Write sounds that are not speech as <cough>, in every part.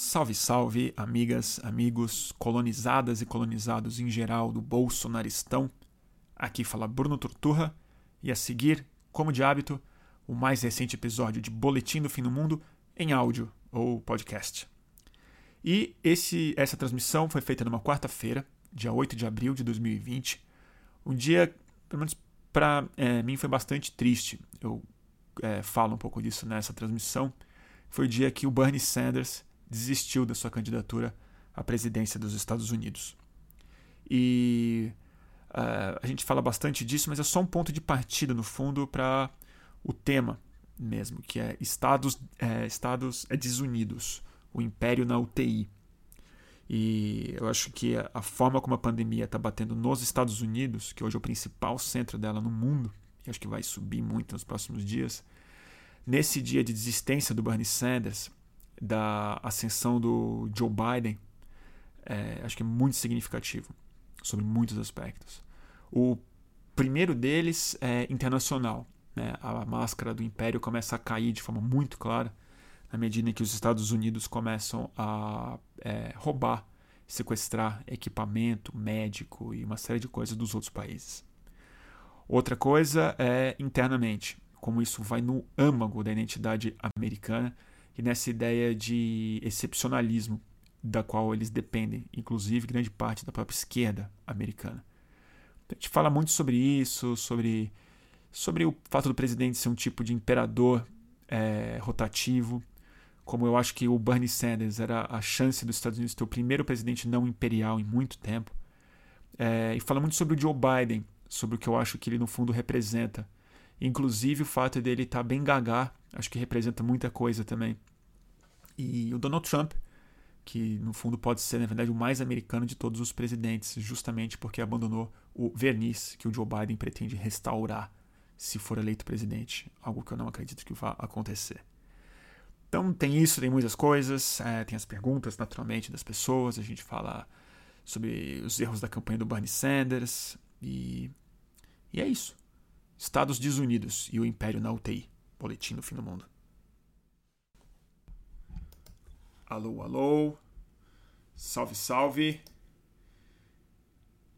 Salve, salve, amigas, amigos, colonizadas e colonizados em geral do Bolsonaristão. Aqui fala Bruno Torturra e a seguir, como de hábito, o mais recente episódio de Boletim do Fim do Mundo em áudio ou podcast. E esse, essa transmissão foi feita numa quarta-feira, dia 8 de abril de 2020. Um dia, pelo menos para é, mim, foi bastante triste. Eu é, falo um pouco disso nessa transmissão. Foi o dia que o Bernie Sanders desistiu da sua candidatura à presidência dos Estados Unidos. E uh, a gente fala bastante disso, mas é só um ponto de partida, no fundo, para o tema mesmo, que é Estados, é, Estados é desunidos, o império na UTI. E eu acho que a forma como a pandemia está batendo nos Estados Unidos, que hoje é o principal centro dela no mundo, e acho que vai subir muito nos próximos dias, nesse dia de desistência do Bernie Sanders, da ascensão do Joe Biden, é, acho que é muito significativo sobre muitos aspectos. O primeiro deles é internacional. Né? A máscara do império começa a cair de forma muito clara na medida em que os Estados Unidos começam a é, roubar, sequestrar equipamento médico e uma série de coisas dos outros países. Outra coisa é internamente, como isso vai no âmago da identidade americana e nessa ideia de excepcionalismo da qual eles dependem, inclusive grande parte da própria esquerda americana. A gente fala muito sobre isso, sobre, sobre o fato do presidente ser um tipo de imperador é, rotativo, como eu acho que o Bernie Sanders era a chance dos Estados Unidos ter o primeiro presidente não imperial em muito tempo. É, e fala muito sobre o Joe Biden, sobre o que eu acho que ele no fundo representa. Inclusive o fato dele estar tá bem gagar, acho que representa muita coisa também. E o Donald Trump, que no fundo pode ser, na verdade, o mais americano de todos os presidentes, justamente porque abandonou o verniz que o Joe Biden pretende restaurar se for eleito presidente, algo que eu não acredito que vá acontecer. Então tem isso, tem muitas coisas, é, tem as perguntas naturalmente das pessoas, a gente fala sobre os erros da campanha do Bernie Sanders e, e é isso. Estados desunidos e o império na UTI. Boletim do fim do mundo. Alô, alô. Salve, salve.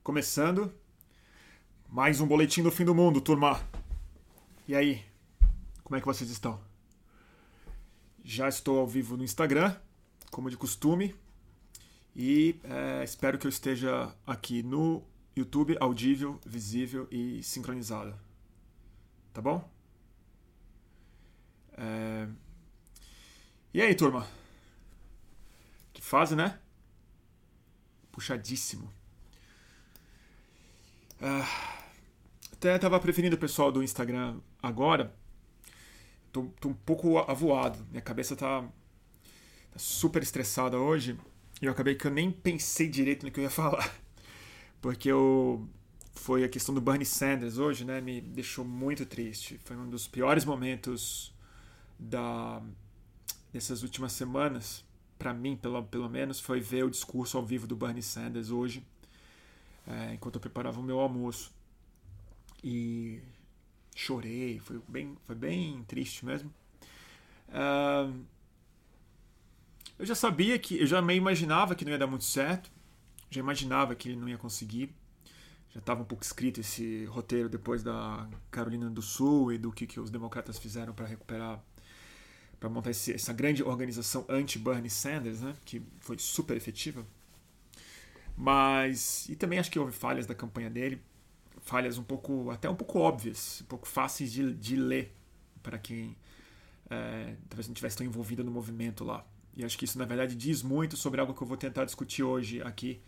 Começando mais um boletim do fim do mundo, turma. E aí? Como é que vocês estão? Já estou ao vivo no Instagram, como de costume. E é, espero que eu esteja aqui no YouTube, audível, visível e sincronizado. Tá bom? É... E aí, turma? Que fase, né? Puxadíssimo. Ah, até tava preferindo o pessoal do Instagram agora. Tô, tô, um pouco avoado. Minha cabeça tá, tá, super estressada hoje. E eu acabei que eu nem pensei direito no que eu ia <laughs> falar. Porque eu, foi a questão do Bernie Sanders hoje, né? Me deixou muito triste. Foi um dos piores momentos da, dessas últimas semanas para mim, pelo, pelo menos, foi ver o discurso ao vivo do Bernie Sanders hoje, é, enquanto eu preparava o meu almoço. E chorei, foi bem, foi bem triste mesmo. Eu já sabia que, eu já meio imaginava que não ia dar muito certo, já imaginava que ele não ia conseguir. Já estava um pouco escrito esse roteiro depois da Carolina do Sul e do que, que os democratas fizeram para recuperar para montar esse, essa grande organização anti-Bernie Sanders, né, que foi super efetiva. Mas e também acho que houve falhas da campanha dele, falhas um pouco até um pouco óbvias, um pouco fáceis de, de ler para quem é, talvez não tivesse tão envolvido no movimento lá. E acho que isso na verdade diz muito sobre algo que eu vou tentar discutir hoje aqui,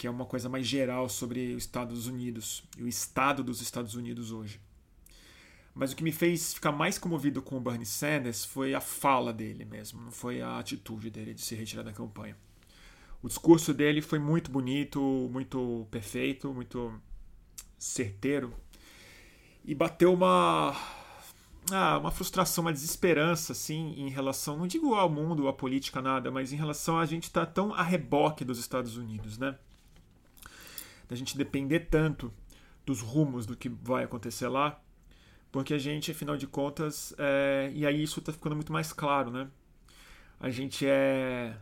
que é uma coisa mais geral sobre os Estados Unidos e o estado dos Estados Unidos hoje. Mas o que me fez ficar mais comovido com o Bernie Sanders foi a fala dele mesmo, não foi a atitude dele de se retirar da campanha. O discurso dele foi muito bonito, muito perfeito, muito certeiro e bateu uma ah, uma frustração, uma desesperança assim em relação, não digo ao mundo, à política nada, mas em relação a gente estar tá tão a reboque dos Estados Unidos, né? Da gente depender tanto dos rumos do que vai acontecer lá porque a gente, afinal de contas, é... e aí isso está ficando muito mais claro, né? A gente é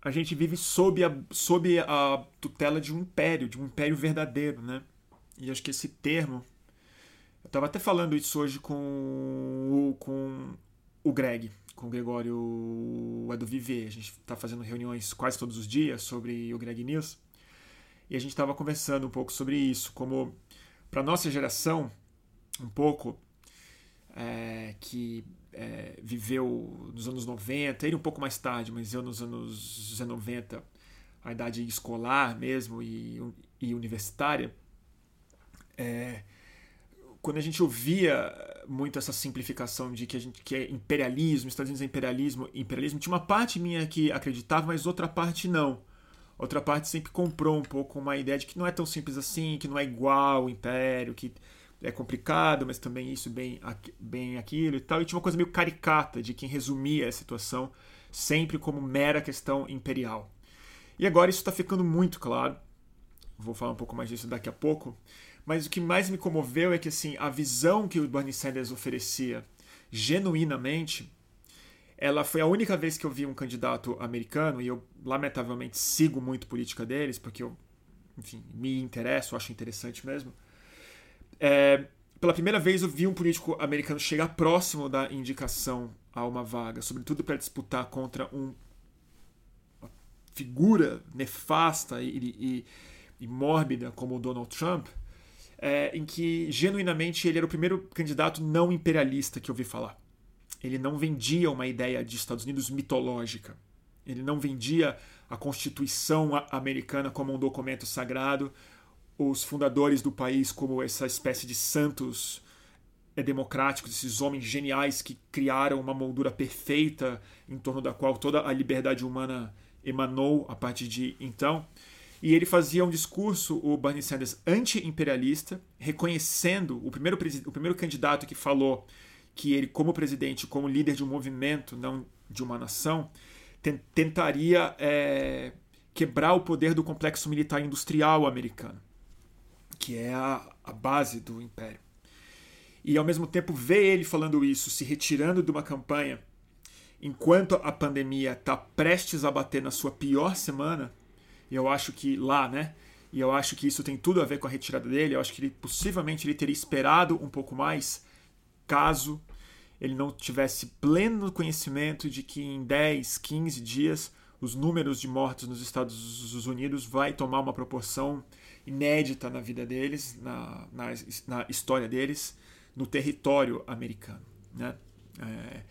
a gente vive sob a, sob a tutela de um império, de um império verdadeiro, né? E acho que esse termo. Eu estava até falando isso hoje com o, com o Greg, com o Gregório Edu Viver. A gente está fazendo reuniões quase todos os dias sobre o Greg News. E a gente estava conversando um pouco sobre isso, como para nossa geração, um pouco, é, que é, viveu nos anos 90, ele um pouco mais tarde, mas eu nos anos 90, a idade escolar mesmo e, e universitária, é, quando a gente ouvia muito essa simplificação de que a gente que é imperialismo, Estados Unidos é imperialismo, imperialismo, tinha uma parte minha que acreditava, mas outra parte não. Outra parte sempre comprou um pouco uma ideia de que não é tão simples assim, que não é igual o império, que é complicado, mas também isso, bem, bem aquilo e tal. E tinha uma coisa meio caricata de quem resumia a situação sempre como mera questão imperial. E agora isso está ficando muito claro. Vou falar um pouco mais disso daqui a pouco. Mas o que mais me comoveu é que assim a visão que o Bernie Sanders oferecia genuinamente, ela foi a única vez que eu vi um candidato americano e eu lamentavelmente sigo muito política deles porque eu, enfim, me interesso, acho interessante mesmo é, pela primeira vez eu vi um político americano chegar próximo da indicação a uma vaga, sobretudo para disputar contra um, uma figura nefasta e, e, e, mórbida como o Donald Trump, é, em que genuinamente ele era o primeiro candidato não imperialista que eu vi falar. Ele não vendia uma ideia de Estados Unidos mitológica. Ele não vendia a Constituição americana como um documento sagrado os fundadores do país como essa espécie de santos é, democráticos, esses homens geniais que criaram uma moldura perfeita em torno da qual toda a liberdade humana emanou a partir de então. E ele fazia um discurso, o Bernie Sanders, anti-imperialista, reconhecendo o primeiro, o primeiro candidato que falou que ele, como presidente, como líder de um movimento, não de uma nação, tentaria é, quebrar o poder do complexo militar industrial americano que é a, a base do império. E ao mesmo tempo ver ele falando isso, se retirando de uma campanha, enquanto a pandemia está prestes a bater na sua pior semana, e eu acho que lá, né? E eu acho que isso tem tudo a ver com a retirada dele. Eu acho que ele possivelmente ele teria esperado um pouco mais, caso ele não tivesse pleno conhecimento de que em 10, 15 dias os números de mortos nos Estados Unidos vai tomar uma proporção inédita na vida deles, na, na, na história deles, no território americano. Né? É,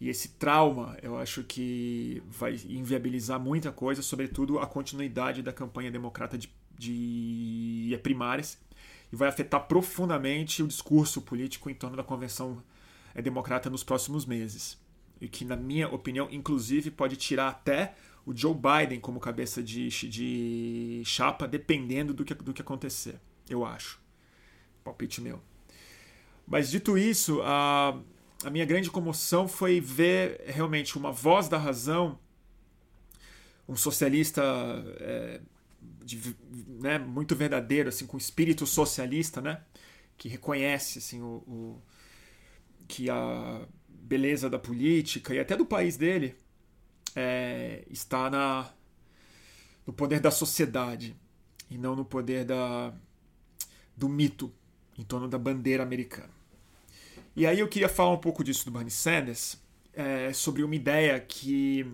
e esse trauma, eu acho que vai inviabilizar muita coisa, sobretudo a continuidade da campanha democrata de, de primárias, e vai afetar profundamente o discurso político em torno da convenção democrata nos próximos meses. E que, na minha opinião, inclusive, pode tirar até o Joe Biden como cabeça de, de chapa, dependendo do que, do que acontecer, eu acho. Palpite meu. Mas dito isso, a, a minha grande comoção foi ver realmente uma voz da razão, um socialista é, de, né, muito verdadeiro, assim, com espírito socialista, né, que reconhece assim, o, o, que a beleza da política e até do país dele é, está na, no poder da sociedade e não no poder da, do mito em torno da bandeira americana. E aí eu queria falar um pouco disso do Bernie Sanders, é, sobre uma ideia que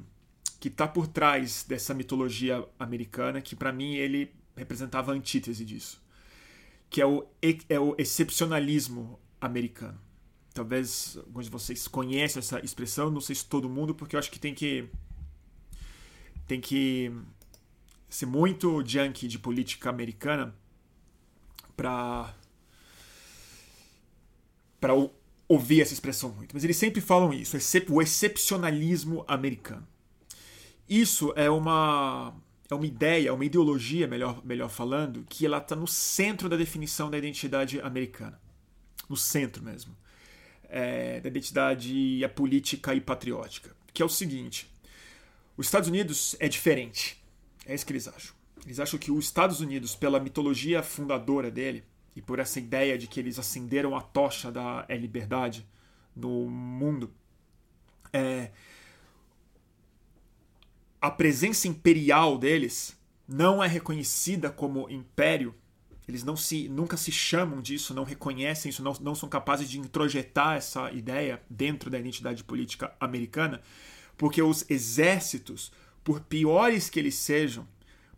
que está por trás dessa mitologia americana, que para mim ele representava a antítese disso, que é o, é o excepcionalismo americano. Talvez alguns de vocês conheçam essa expressão, não sei se todo mundo, porque eu acho que tem que tem que ser muito junkie de política americana para para ouvir essa expressão muito. Mas eles sempre falam isso, o excepcionalismo americano. Isso é uma é uma ideia, uma ideologia, melhor, melhor falando, que ela está no centro da definição da identidade americana. No centro mesmo. É, da identidade política e patriótica. Que é o seguinte: os Estados Unidos é diferente. É isso que eles acham. Eles acham que os Estados Unidos, pela mitologia fundadora dele, e por essa ideia de que eles acenderam a tocha da liberdade no mundo, é, a presença imperial deles não é reconhecida como império, eles não se, nunca se chamam disso, não reconhecem isso, não, não são capazes de introjetar essa ideia dentro da identidade política americana, porque os exércitos, por piores que eles sejam,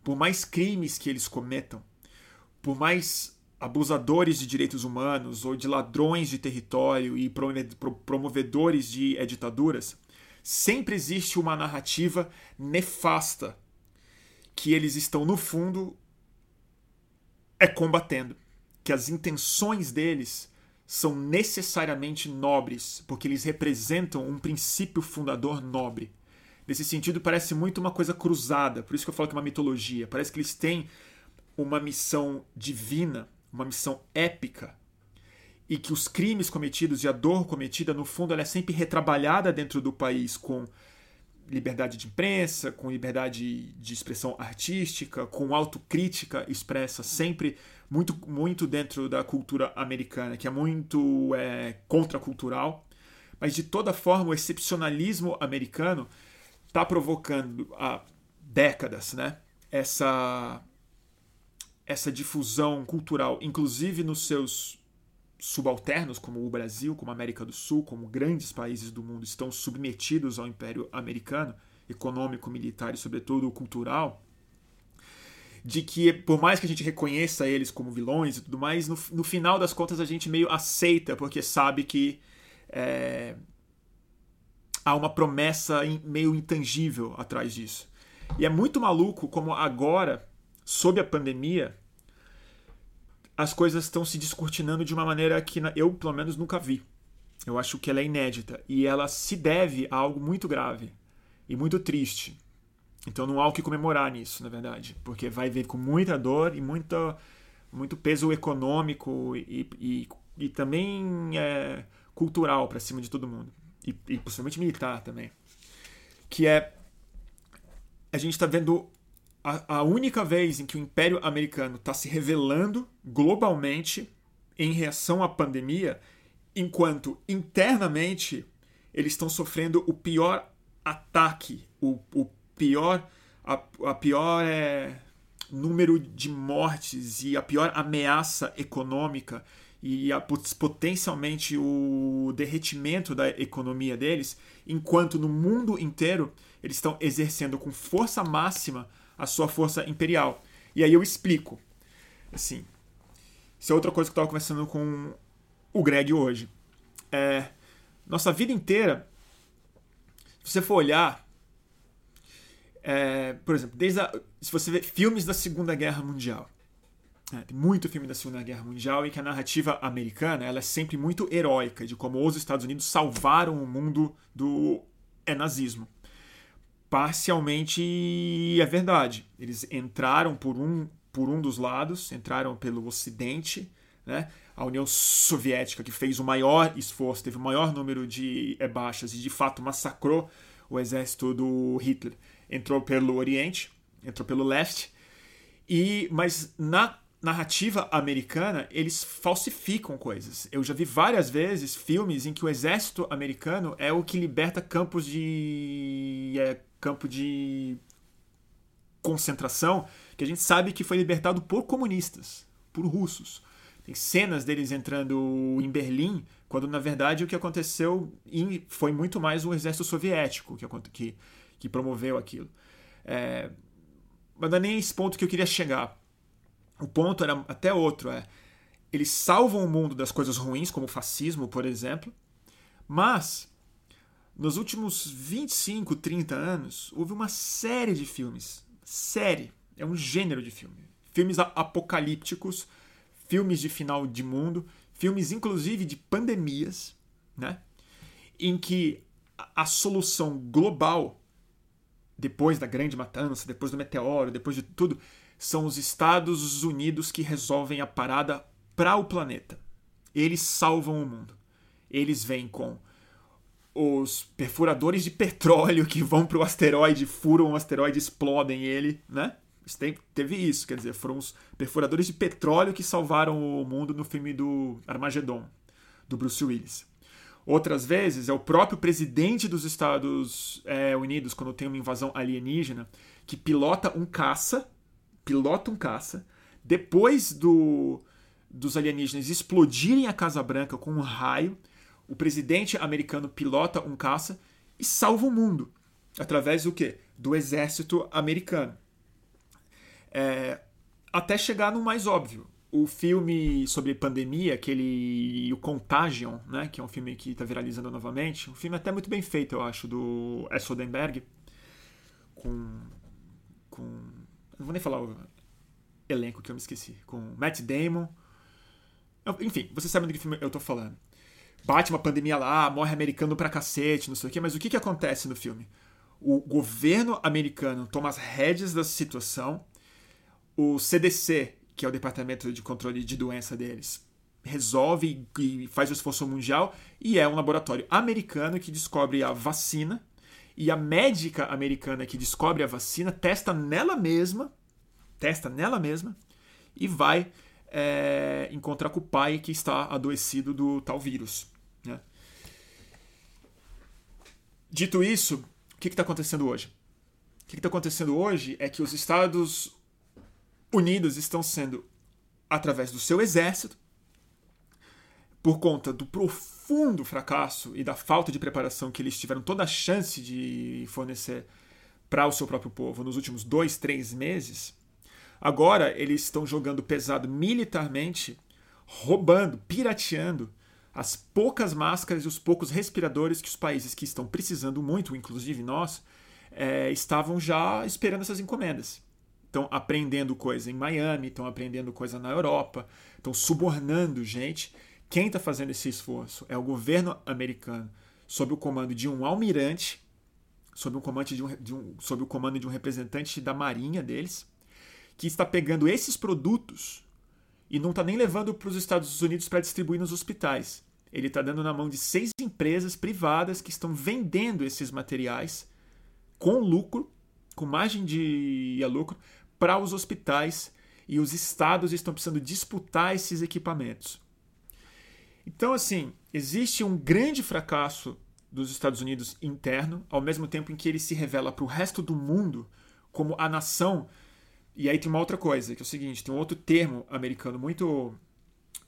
por mais crimes que eles cometam, por mais abusadores de direitos humanos ou de ladrões de território e promovedores de ditaduras, sempre existe uma narrativa nefasta que eles estão, no fundo, é combatendo. Que as intenções deles são necessariamente nobres, porque eles representam um princípio fundador nobre. Nesse sentido, parece muito uma coisa cruzada, por isso que eu falo que é uma mitologia. Parece que eles têm uma missão divina, uma missão épica, e que os crimes cometidos e a dor cometida, no fundo, ela é sempre retrabalhada dentro do país com liberdade de imprensa, com liberdade de expressão artística, com autocrítica expressa sempre muito, muito dentro da cultura americana, que é muito é, contracultural. Mas, de toda forma, o excepcionalismo americano está provocando há décadas né, essa, essa difusão cultural, inclusive nos seus subalternos, como o Brasil, como a América do Sul, como grandes países do mundo estão submetidos ao Império Americano, econômico, militar e, sobretudo, cultural, de que, por mais que a gente reconheça eles como vilões e tudo mais, no, no final das contas a gente meio aceita, porque sabe que é, há uma promessa meio intangível atrás disso. E é muito maluco como agora, sob a pandemia, as coisas estão se descortinando de uma maneira que eu, pelo menos, nunca vi. Eu acho que ela é inédita. E ela se deve a algo muito grave e muito triste. Então não há o que comemorar nisso, na verdade. Porque vai vir com muita dor e muita, muito peso econômico e, e, e também é, cultural para cima de todo mundo. E, e possivelmente militar também. Que é. A gente está vendo a, a única vez em que o Império Americano está se revelando globalmente em reação à pandemia, enquanto internamente eles estão sofrendo o pior ataque, o, o pior, a, a pior é, número de mortes e a pior ameaça econômica e a, potencialmente o derretimento da economia deles, enquanto no mundo inteiro eles estão exercendo com força máxima a sua força imperial. E aí eu explico. Assim, isso é outra coisa que eu estava conversando com o Greg hoje. É, nossa vida inteira, se você for olhar, é, por exemplo, desde a, se você vê filmes da Segunda Guerra Mundial, é, tem muito filme da Segunda Guerra Mundial em que a narrativa americana ela é sempre muito heróica de como os Estados Unidos salvaram o mundo do é, nazismo parcialmente é verdade. Eles entraram por um, por um dos lados, entraram pelo Ocidente, né? A União Soviética, que fez o maior esforço, teve o maior número de é, baixas e de fato massacrou o exército do Hitler, entrou pelo Oriente, entrou pelo leste. E mas na narrativa americana, eles falsificam coisas. Eu já vi várias vezes filmes em que o exército americano é o que liberta campos de é, campo de concentração que a gente sabe que foi libertado por comunistas, por russos. Tem cenas deles entrando em Berlim, quando na verdade o que aconteceu foi muito mais o exército soviético que, que, que promoveu aquilo. É, mas não é nem esse ponto que eu queria chegar. O ponto era até outro: é, eles salvam o mundo das coisas ruins, como o fascismo, por exemplo, mas nos últimos 25, 30 anos, houve uma série de filmes. Série. É um gênero de filme. Filmes apocalípticos, filmes de final de mundo, filmes inclusive de pandemias, né? Em que a solução global, depois da grande matança, depois do meteoro, depois de tudo, são os Estados Unidos que resolvem a parada para o planeta. Eles salvam o mundo. Eles vêm com os perfuradores de petróleo que vão para o asteroide, furam o asteroide, explodem ele, né? Teve isso, quer dizer, foram os perfuradores de petróleo que salvaram o mundo no filme do Armagedon, do Bruce Willis. Outras vezes é o próprio presidente dos Estados é, Unidos, quando tem uma invasão alienígena, que pilota um caça, pilota um caça, depois do, dos alienígenas explodirem a Casa Branca com um raio, o presidente americano pilota um caça e salva o mundo. Através do quê? Do exército americano. É, até chegar no mais óbvio. O filme sobre pandemia, aquele o Contagion, né, que é um filme que está viralizando novamente, um filme até muito bem feito, eu acho, do S. Odenberg, com, com não vou nem falar o elenco que eu me esqueci, com Matt Damon, enfim, vocês sabem do que filme eu tô falando. Bate uma pandemia lá, morre americano pra cacete, não sei o quê, mas o que, que acontece no filme? O governo americano toma as rédeas da situação, o CDC, que é o Departamento de Controle de Doença deles, resolve e faz o esforço mundial, e é um laboratório americano que descobre a vacina, e a médica americana que descobre a vacina testa nela mesma, testa nela mesma, e vai é, encontrar com o pai que está adoecido do tal vírus. Né? Dito isso, o que está acontecendo hoje? O que está acontecendo hoje é que os Estados Unidos estão sendo, através do seu exército, por conta do profundo fracasso e da falta de preparação que eles tiveram toda a chance de fornecer para o seu próprio povo nos últimos dois, três meses, Agora eles estão jogando pesado militarmente, roubando, pirateando as poucas máscaras e os poucos respiradores que os países que estão precisando muito, inclusive nós, é, estavam já esperando essas encomendas. Estão aprendendo coisa em Miami, estão aprendendo coisa na Europa, estão subornando gente. Quem está fazendo esse esforço é o governo americano, sob o comando de um almirante, sob o comando de um, de um, sob o comando de um representante da marinha deles que está pegando esses produtos e não está nem levando para os Estados Unidos para distribuir nos hospitais. Ele está dando na mão de seis empresas privadas que estão vendendo esses materiais com lucro, com margem de lucro, para os hospitais e os estados estão precisando disputar esses equipamentos. Então, assim, existe um grande fracasso dos Estados Unidos interno, ao mesmo tempo em que ele se revela para o resto do mundo como a nação e aí tem uma outra coisa, que é o seguinte, tem um outro termo americano muito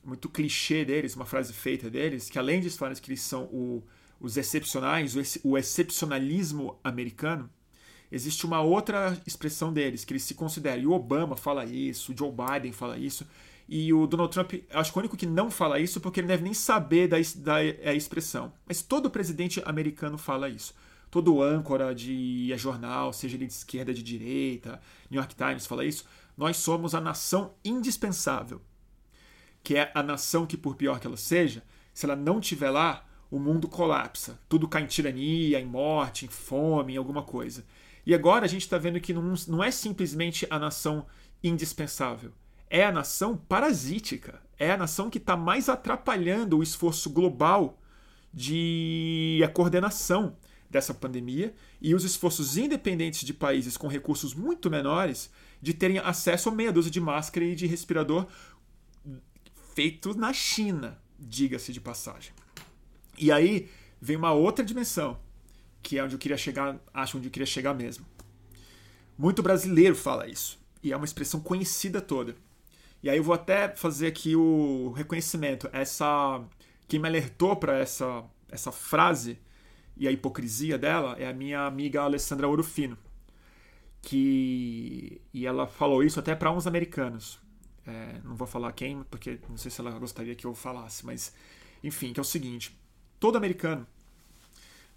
muito clichê deles, uma frase feita deles, que além de falarem que eles são o, os excepcionais, o, o excepcionalismo americano, existe uma outra expressão deles, que eles se consideram, e o Obama fala isso, o Joe Biden fala isso, e o Donald Trump, acho que o único que não fala isso porque ele deve nem saber da, da, da expressão. Mas todo presidente americano fala isso todo âncora de jornal, seja ele de esquerda, de direita, New York Times fala isso, nós somos a nação indispensável. Que é a nação que, por pior que ela seja, se ela não tiver lá, o mundo colapsa. Tudo cai em tirania, em morte, em fome, em alguma coisa. E agora a gente está vendo que não, não é simplesmente a nação indispensável. É a nação parasítica. É a nação que está mais atrapalhando o esforço global de a coordenação dessa pandemia e os esforços independentes de países com recursos muito menores de terem acesso a meia dúzia de máscara e de respirador feitos na China, diga-se de passagem. E aí vem uma outra dimensão, que é onde eu queria chegar, acho onde eu queria chegar mesmo. Muito brasileiro fala isso, e é uma expressão conhecida toda. E aí eu vou até fazer aqui o reconhecimento. Essa quem me alertou para essa essa frase e a hipocrisia dela é a minha amiga Alessandra Orofino. Que, e ela falou isso até para uns americanos. É, não vou falar quem, porque não sei se ela gostaria que eu falasse, mas enfim, que é o seguinte: todo americano,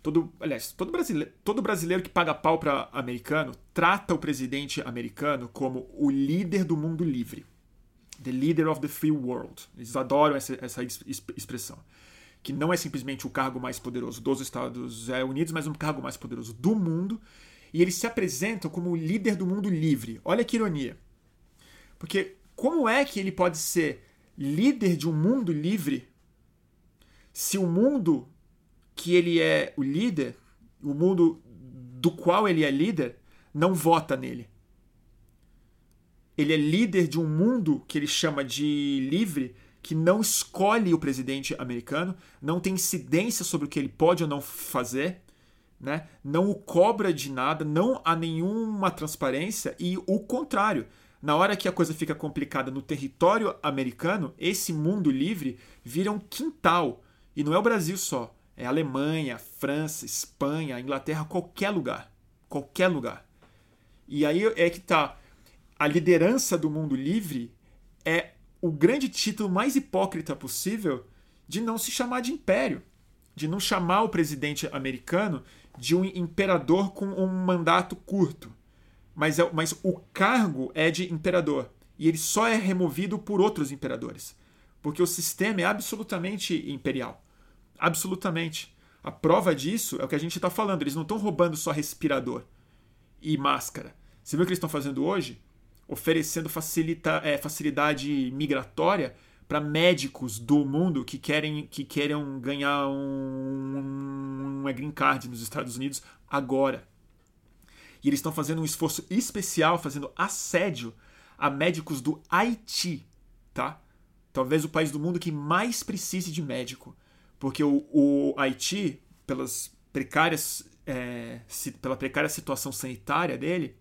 todo, aliás, todo brasileiro, todo brasileiro que paga pau para americano trata o presidente americano como o líder do mundo livre. The leader of the free world. Eles adoram essa, essa expressão que não é simplesmente o cargo mais poderoso dos Estados Unidos, mas um cargo mais poderoso do mundo, e eles se apresentam como o líder do mundo livre. Olha que ironia. Porque como é que ele pode ser líder de um mundo livre se o mundo que ele é o líder, o mundo do qual ele é líder, não vota nele? Ele é líder de um mundo que ele chama de livre que não escolhe o presidente americano, não tem incidência sobre o que ele pode ou não fazer, né? não o cobra de nada, não há nenhuma transparência e o contrário. Na hora que a coisa fica complicada no território americano, esse mundo livre vira um quintal. E não é o Brasil só. É Alemanha, França, Espanha, Inglaterra, qualquer lugar. Qualquer lugar. E aí é que tá. A liderança do mundo livre é o grande título mais hipócrita possível de não se chamar de império. De não chamar o presidente americano de um imperador com um mandato curto mas, é, mas o cargo é de imperador. E ele só é removido por outros imperadores. Porque o sistema é absolutamente imperial. Absolutamente. A prova disso é o que a gente está falando. Eles não estão roubando só respirador e máscara. Você viu o que eles estão fazendo hoje? Oferecendo facilita, é, facilidade migratória para médicos do mundo que querem que querem ganhar um, um, uma green card nos Estados Unidos agora. E eles estão fazendo um esforço especial, fazendo assédio a médicos do Haiti, tá? Talvez o país do mundo que mais precise de médico. Porque o, o Haiti, pelas precárias, é, pela precária situação sanitária dele,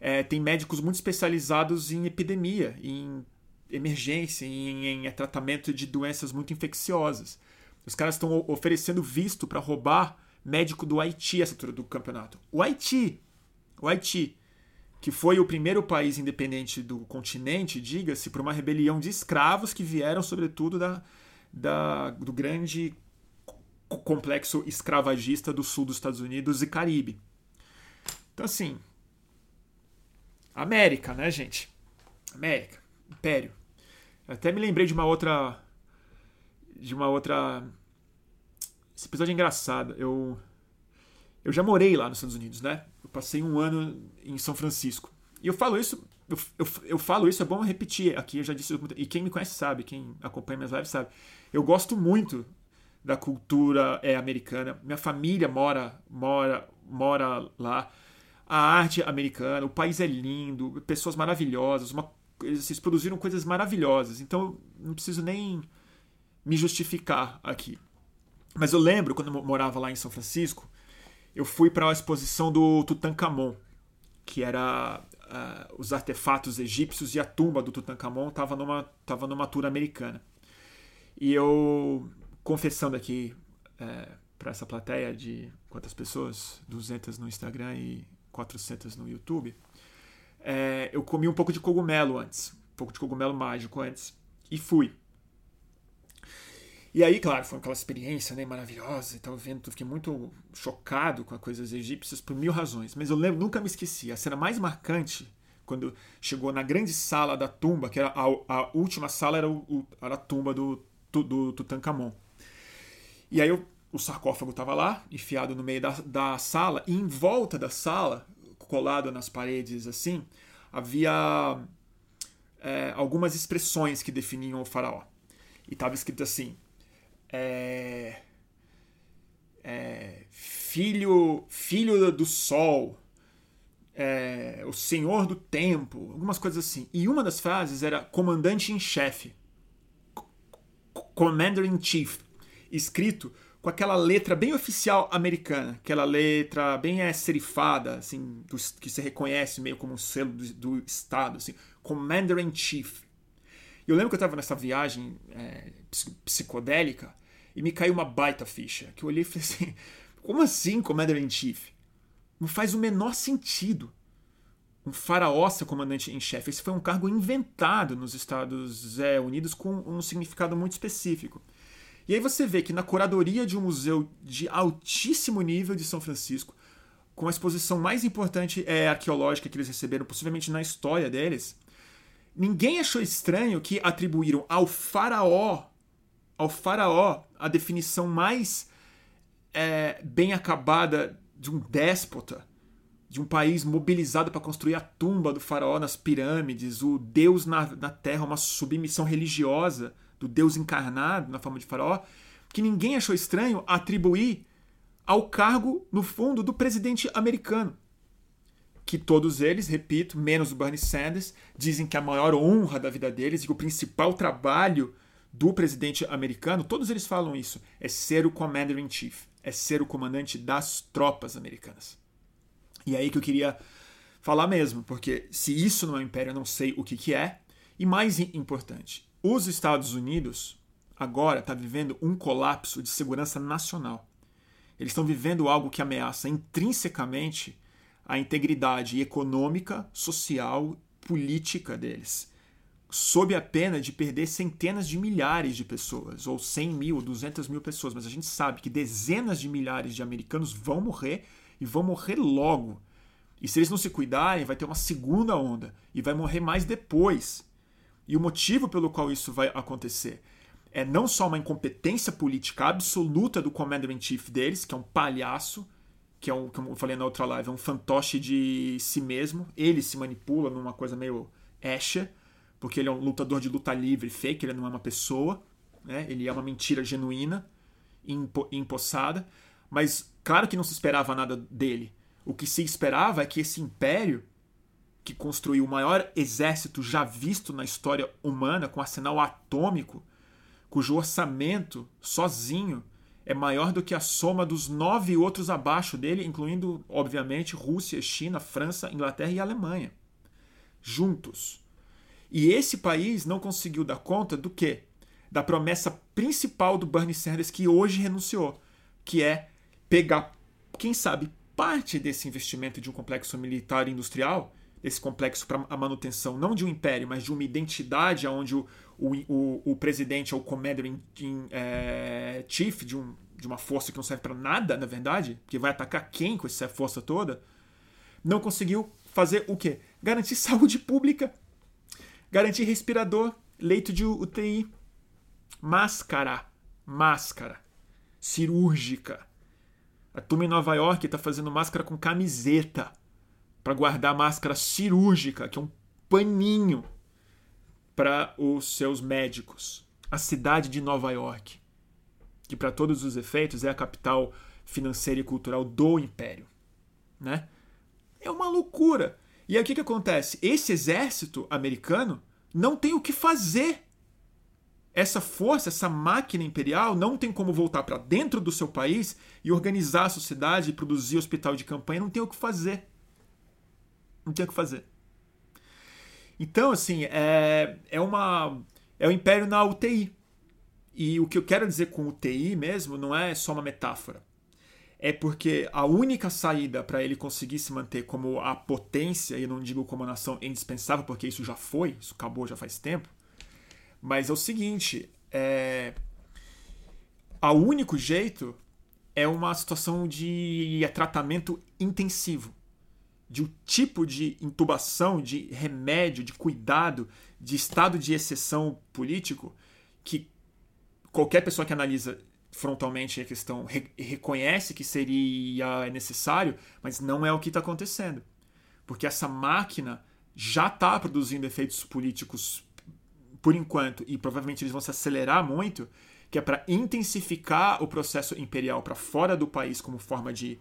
é, tem médicos muito especializados em epidemia, em emergência, em, em tratamento de doenças muito infecciosas. Os caras estão oferecendo visto para roubar médico do Haiti essa altura do campeonato. O Haiti, o Haiti, que foi o primeiro país independente do continente, diga-se, por uma rebelião de escravos que vieram, sobretudo, da, da, do grande complexo escravagista do sul dos Estados Unidos e Caribe. Então, assim. América, né, gente? América, Império. até me lembrei de uma outra. De uma outra. Esse episódio é engraçado. Eu. Eu já morei lá nos Estados Unidos, né? Passei um ano em São Francisco. E eu falo isso, eu, eu, eu, falo isso, é bom repetir aqui, eu já disse, e quem me conhece sabe, quem acompanha minhas lives sabe. Eu gosto muito da cultura é, americana. Minha família mora, mora, mora lá. A arte americana, o país é lindo, pessoas maravilhosas, uma, eles produziram coisas maravilhosas. Então, não preciso nem me justificar aqui. Mas eu lembro quando eu morava lá em São Francisco, eu fui para a exposição do Tutankhamon, que era uh, os artefatos egípcios e a tumba do Tutankhamon estava numa, tava numa tour americana. E eu, confessando aqui é, para essa plateia de quantas pessoas? 200 no Instagram e 400 no YouTube. É, eu comi um pouco de cogumelo antes, um pouco de cogumelo mágico antes, e fui. E aí, claro, foi aquela experiência né, maravilhosa. Estava vendo, fiquei muito chocado com as coisas egípcias por mil razões. Mas eu lembro, nunca me esqueci. A cena mais marcante, quando chegou na grande sala da tumba, que era a, a última sala, era, o, era a tumba do, do, Tutankhamon. E aí eu, o sarcófago estava lá, enfiado no meio da, da sala, e em volta da sala, colado nas paredes assim, havia é, algumas expressões que definiam o faraó. E estava escrito assim: é, é, filho, filho do sol, é, o senhor do tempo, algumas coisas assim. E uma das frases era comandante em chefe, commander in chief, escrito com aquela letra bem oficial americana, aquela letra bem é, serifada, assim, que se reconhece meio como um selo do, do estado, assim, commander in chief. Eu lembro que eu estava nessa viagem é, psicodélica e me caiu uma baita ficha. Que eu olhei e falei assim: <laughs> como assim, Commander in Chief? Não faz o menor sentido. Um faraó ser comandante em chefe. Esse foi um cargo inventado nos Estados é, Unidos com um significado muito específico. E aí você vê que na curadoria de um museu de altíssimo nível de São Francisco, com a exposição mais importante é, arqueológica que eles receberam, possivelmente na história deles, ninguém achou estranho que atribuíram ao faraó ao faraó a definição mais é, bem acabada de um déspota, de um país mobilizado para construir a tumba do faraó nas pirâmides, o Deus na, na terra, uma submissão religiosa do Deus encarnado na forma de faraó, que ninguém achou estranho atribuir ao cargo, no fundo, do presidente americano. Que todos eles, repito, menos o Bernie Sanders, dizem que a maior honra da vida deles e o principal trabalho do presidente americano, todos eles falam isso, é ser o commander in chief, é ser o comandante das tropas americanas. E é aí que eu queria falar mesmo, porque se isso não é um império, eu não sei o que, que é. E mais importante, os Estados Unidos agora está vivendo um colapso de segurança nacional. Eles estão vivendo algo que ameaça intrinsecamente a integridade econômica, social, política deles sob a pena de perder centenas de milhares de pessoas, ou 100 mil, 200 mil pessoas. Mas a gente sabe que dezenas de milhares de americanos vão morrer e vão morrer logo. E se eles não se cuidarem, vai ter uma segunda onda e vai morrer mais depois. E o motivo pelo qual isso vai acontecer é não só uma incompetência política absoluta do commander in chief deles, que é um palhaço, que é um, como eu falei na outra live, é um fantoche de si mesmo. Ele se manipula numa coisa meio Escher porque ele é um lutador de luta livre fake, ele não é uma pessoa, né? ele é uma mentira genuína, impo empossada, mas claro que não se esperava nada dele. O que se esperava é que esse império, que construiu o maior exército já visto na história humana, com arsenal atômico, cujo orçamento sozinho é maior do que a soma dos nove outros abaixo dele, incluindo, obviamente, Rússia, China, França, Inglaterra e Alemanha. Juntos. E esse país não conseguiu dar conta do quê? Da promessa principal do Bernie Sanders, que hoje renunciou, que é pegar, quem sabe, parte desse investimento de um complexo militar e industrial, esse complexo para a manutenção não de um império, mas de uma identidade onde o, o, o, o presidente é o commander in, in é, chief de, um, de uma força que não serve para nada, na verdade, que vai atacar quem com essa força toda, não conseguiu fazer o quê? Garantir <laughs> saúde pública Garantir respirador, leito de UTI, máscara, máscara cirúrgica. A turma em Nova York está fazendo máscara com camiseta para guardar máscara cirúrgica, que é um paninho para os seus médicos. A cidade de Nova York, que para todos os efeitos é a capital financeira e cultural do império, né? É uma loucura. E aí o que, que acontece? Esse exército americano não tem o que fazer. Essa força, essa máquina imperial não tem como voltar para dentro do seu país e organizar a sociedade produzir hospital de campanha, não tem o que fazer. Não tem o que fazer. Então, assim, é, é uma. É o império na UTI. E o que eu quero dizer com UTI mesmo não é só uma metáfora é porque a única saída para ele conseguir se manter como a potência, e não digo como nação indispensável, porque isso já foi, isso acabou já faz tempo, mas é o seguinte: é... o único jeito é uma situação de tratamento intensivo, de um tipo de intubação, de remédio, de cuidado, de estado de exceção político que qualquer pessoa que analisa frontalmente a questão, re reconhece que seria necessário, mas não é o que está acontecendo. Porque essa máquina já está produzindo efeitos políticos por enquanto, e provavelmente eles vão se acelerar muito, que é para intensificar o processo imperial para fora do país como forma de,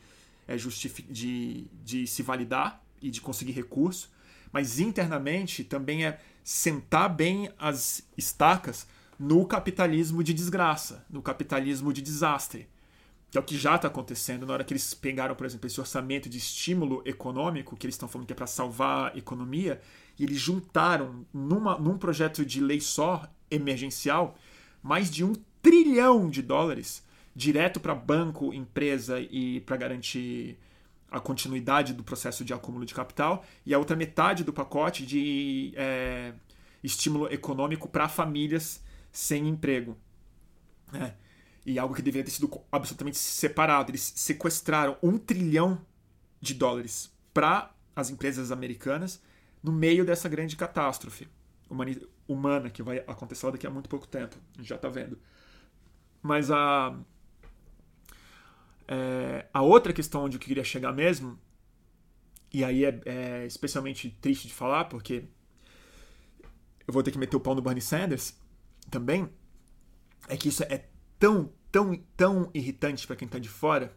é, de, de se validar e de conseguir recurso, mas internamente também é sentar bem as estacas no capitalismo de desgraça, no capitalismo de desastre, que é o que já está acontecendo na hora que eles pegaram, por exemplo, esse orçamento de estímulo econômico, que eles estão falando que é para salvar a economia, e eles juntaram numa, num projeto de lei só, emergencial, mais de um trilhão de dólares direto para banco, empresa e para garantir a continuidade do processo de acúmulo de capital, e a outra metade do pacote de é, estímulo econômico para famílias sem emprego. Né? E algo que deveria ter sido absolutamente separado. Eles sequestraram um trilhão de dólares para as empresas americanas no meio dessa grande catástrofe humana que vai acontecer daqui a muito pouco tempo. A gente já está vendo. Mas a, é, a outra questão onde eu queria chegar mesmo, e aí é, é especialmente triste de falar, porque eu vou ter que meter o pau no Bernie Sanders, também é que isso é tão, tão, tão irritante para quem está de fora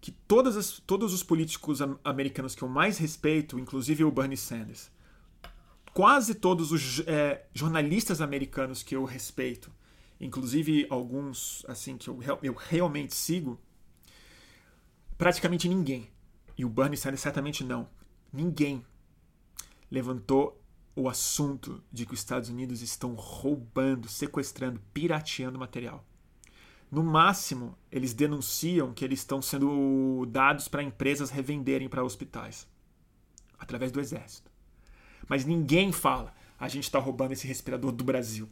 que todas as, todos os políticos americanos que eu mais respeito, inclusive o Bernie Sanders, quase todos os é, jornalistas americanos que eu respeito, inclusive alguns assim que eu, eu realmente sigo, praticamente ninguém, e o Bernie Sanders certamente não, ninguém levantou o assunto de que os Estados Unidos estão roubando, sequestrando, pirateando material. No máximo, eles denunciam que eles estão sendo dados para empresas revenderem para hospitais através do exército. Mas ninguém fala, a gente está roubando esse respirador do Brasil.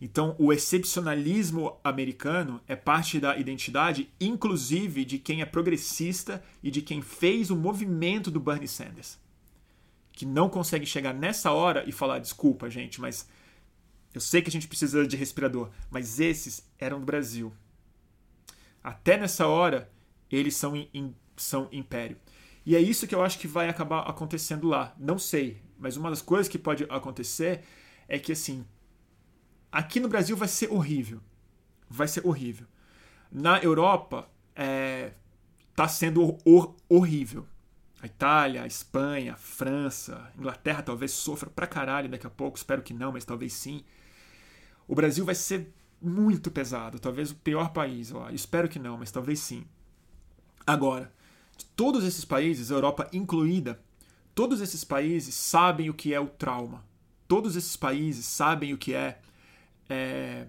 Então, o excepcionalismo americano é parte da identidade, inclusive de quem é progressista e de quem fez o movimento do Bernie Sanders. Que não consegue chegar nessa hora e falar: desculpa, gente, mas eu sei que a gente precisa de respirador, mas esses eram do Brasil. Até nessa hora, eles são, in, são império. E é isso que eu acho que vai acabar acontecendo lá. Não sei, mas uma das coisas que pode acontecer é que assim, aqui no Brasil vai ser horrível. Vai ser horrível. Na Europa, é, tá sendo hor horrível. A Itália, a Espanha, a França, a Inglaterra talvez sofra pra caralho daqui a pouco, espero que não, mas talvez sim. O Brasil vai ser muito pesado, talvez o pior país, ó. espero que não, mas talvez sim. Agora, de todos esses países, Europa incluída, todos esses países sabem o que é o trauma. Todos esses países sabem o que é, é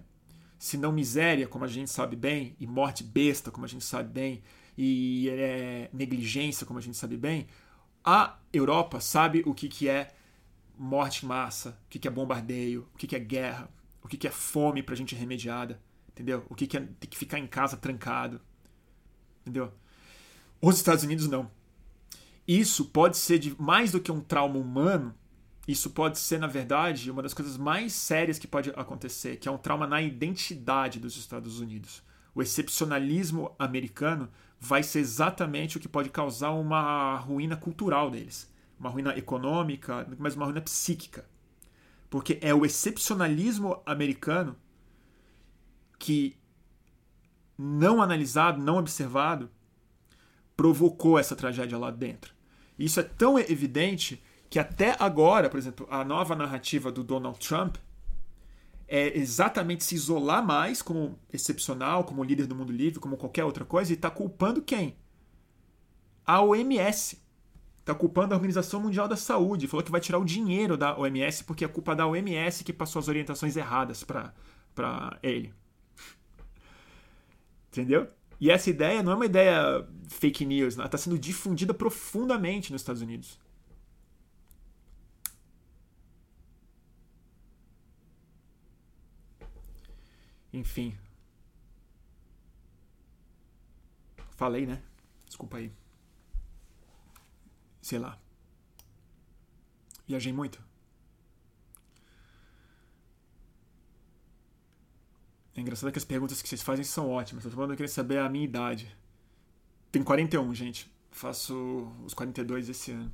se não miséria, como a gente sabe bem, e morte besta, como a gente sabe bem, e é, negligência, como a gente sabe bem. A Europa sabe o que, que é morte em massa, o que, que é bombardeio, o que, que é guerra, o que, que é fome pra gente remediada, entendeu? O que, que é ter que ficar em casa trancado, entendeu? Os Estados Unidos não. Isso pode ser de mais do que um trauma humano. Isso pode ser, na verdade, uma das coisas mais sérias que pode acontecer, que é um trauma na identidade dos Estados Unidos. O excepcionalismo americano vai ser exatamente o que pode causar uma ruína cultural deles, uma ruína econômica, mas uma ruína psíquica. Porque é o excepcionalismo americano que, não analisado, não observado, provocou essa tragédia lá dentro. Isso é tão evidente que até agora, por exemplo, a nova narrativa do Donald Trump é exatamente se isolar mais como excepcional, como líder do mundo livre, como qualquer outra coisa, e está culpando quem? A OMS. Está culpando a Organização Mundial da Saúde. Falou que vai tirar o dinheiro da OMS porque é culpa da OMS que passou as orientações erradas para ele. Entendeu? E essa ideia não é uma ideia fake news, ela está sendo difundida profundamente nos Estados Unidos. Enfim. Falei, né? Desculpa aí. Sei lá. Viajei muito. É engraçado que as perguntas que vocês fazem são ótimas. Eu tô falando querer saber a minha idade. Tenho 41, gente. Faço os 42 esse ano.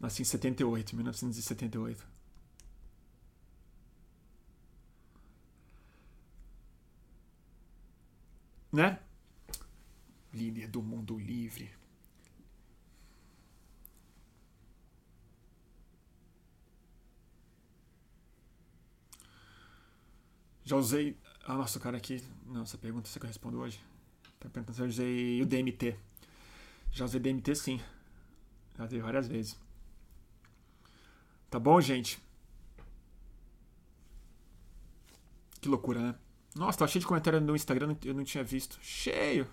Nasci em 78, 1978. Né? Líder do mundo livre. Já usei. Ah, nossa, cara aqui. Não, essa pergunta você que eu respondo hoje. Tá perguntando se eu usei o DMT. Já usei DMT sim. Já usei várias vezes. Tá bom, gente? Que loucura, né? Nossa, tá cheio de comentário no Instagram, eu não tinha visto. Cheio!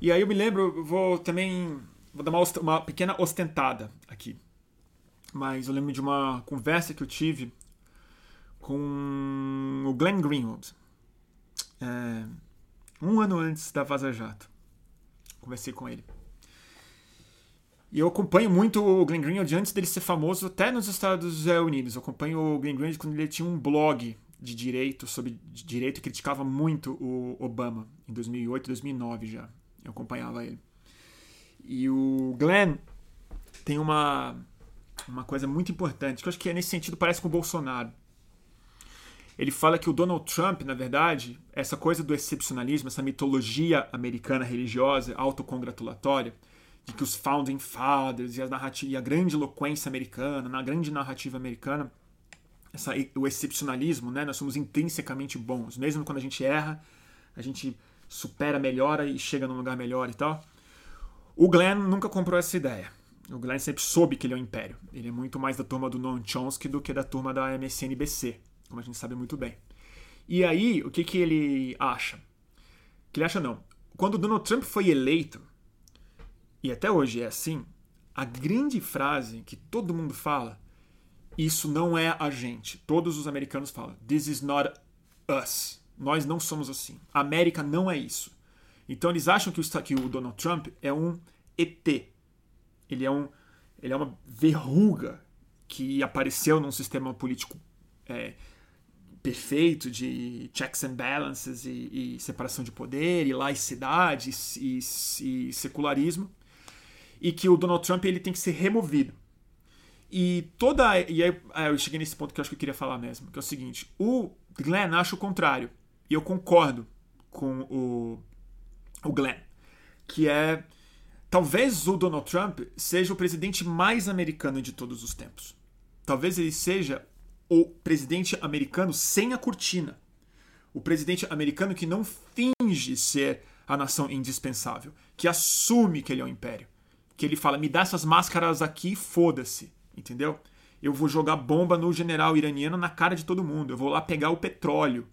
E aí eu me lembro, vou também. Vou dar uma, uma pequena ostentada aqui. Mas eu lembro de uma conversa que eu tive com o Glenn Greenwald. É, um ano antes da Vaza Jato. Conversei com ele. E eu acompanho muito o Glenn Greenwald antes dele ser famoso até nos Estados Unidos. Eu acompanho o Glenn Greenwald quando ele tinha um blog de direito, sobre direito, e criticava muito o Obama, em 2008, 2009 já. Eu acompanhava ele. E o Glenn tem uma, uma coisa muito importante, que eu acho que é nesse sentido parece com o Bolsonaro. Ele fala que o Donald Trump, na verdade, essa coisa do excepcionalismo, essa mitologia americana religiosa autocongratulatória, de que os founding fathers e a, narrativa, e a grande eloquência americana, na grande narrativa americana, essa, o excepcionalismo, né? Nós somos intrinsecamente bons, mesmo quando a gente erra, a gente supera, melhora e chega num lugar melhor e tal. O Glenn nunca comprou essa ideia. O Glenn sempre soube que ele é um império. Ele é muito mais da turma do Noam Chomsky do que da turma da MSNBC, como a gente sabe muito bem. E aí, o que, que ele acha? Que ele acha não. Quando Donald Trump foi eleito, e até hoje é assim, a grande frase que todo mundo fala, isso não é a gente. Todos os americanos falam, this is not us. Nós não somos assim. A América não é isso. Então eles acham que o, que o Donald Trump é um ET. Ele é, um, ele é uma verruga que apareceu num sistema político é, perfeito de checks and balances e, e, separação de poder e laicidade e, e, e secularismo e que o Donald Trump ele tem que ser removido. E toda. E aí, eu cheguei nesse ponto que eu acho que eu queria falar mesmo, que é o seguinte: o Glenn acha o contrário. E eu concordo com o, o Glenn. Que é. Talvez o Donald Trump seja o presidente mais americano de todos os tempos. Talvez ele seja o presidente americano sem a cortina. O presidente americano que não finge ser a nação indispensável, que assume que ele é o império que ele fala: me dá essas máscaras aqui, foda-se, entendeu? Eu vou jogar bomba no general iraniano na cara de todo mundo. Eu vou lá pegar o petróleo,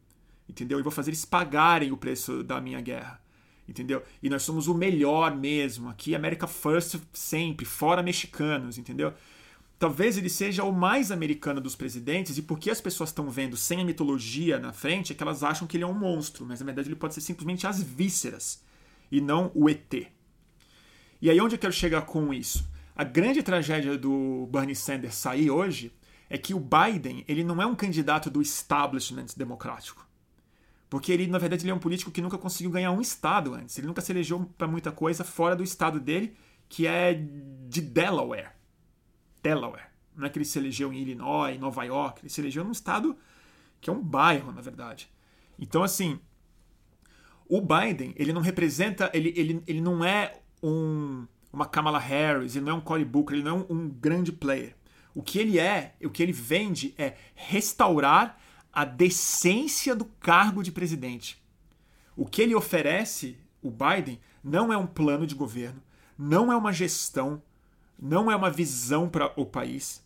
entendeu? E vou fazer eles pagarem o preço da minha guerra, entendeu? E nós somos o melhor mesmo. Aqui, America First sempre, fora mexicanos, entendeu? Talvez ele seja o mais americano dos presidentes, e porque as pessoas estão vendo sem a mitologia na frente, é que elas acham que ele é um monstro, mas na verdade ele pode ser simplesmente as vísceras e não o ET. E aí onde eu quero chegar com isso? A grande tragédia do Bernie Sanders sair hoje é que o Biden ele não é um candidato do establishment democrático. Porque ele, na verdade, ele é um político que nunca conseguiu ganhar um estado antes. Ele nunca se elegeu para muita coisa fora do estado dele, que é de Delaware. Delaware. Não é que ele se elegeu em Illinois, Nova York. Ele se elegeu num estado que é um bairro, na verdade. Então, assim, o Biden, ele não representa, ele, ele, ele não é um, uma Kamala Harris, ele não é um Cory Booker, ele não é um, grande player. O que ele é, o que ele vende é restaurar a decência do cargo de presidente. O que ele oferece, o Biden, não é um plano de governo, não é uma gestão, não é uma visão para o país.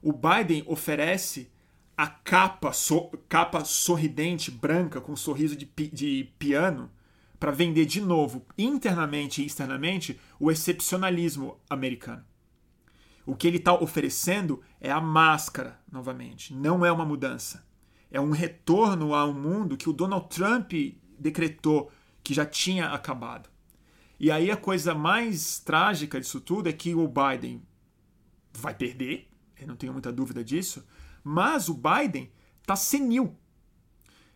O Biden oferece a capa, so, capa sorridente, branca, com um sorriso de, de piano, para vender de novo, internamente e externamente, o excepcionalismo americano. O que ele está oferecendo é a máscara, novamente. Não é uma mudança. É um retorno a um mundo que o Donald Trump decretou que já tinha acabado. E aí a coisa mais trágica disso tudo é que o Biden vai perder, eu não tenho muita dúvida disso, mas o Biden está senil.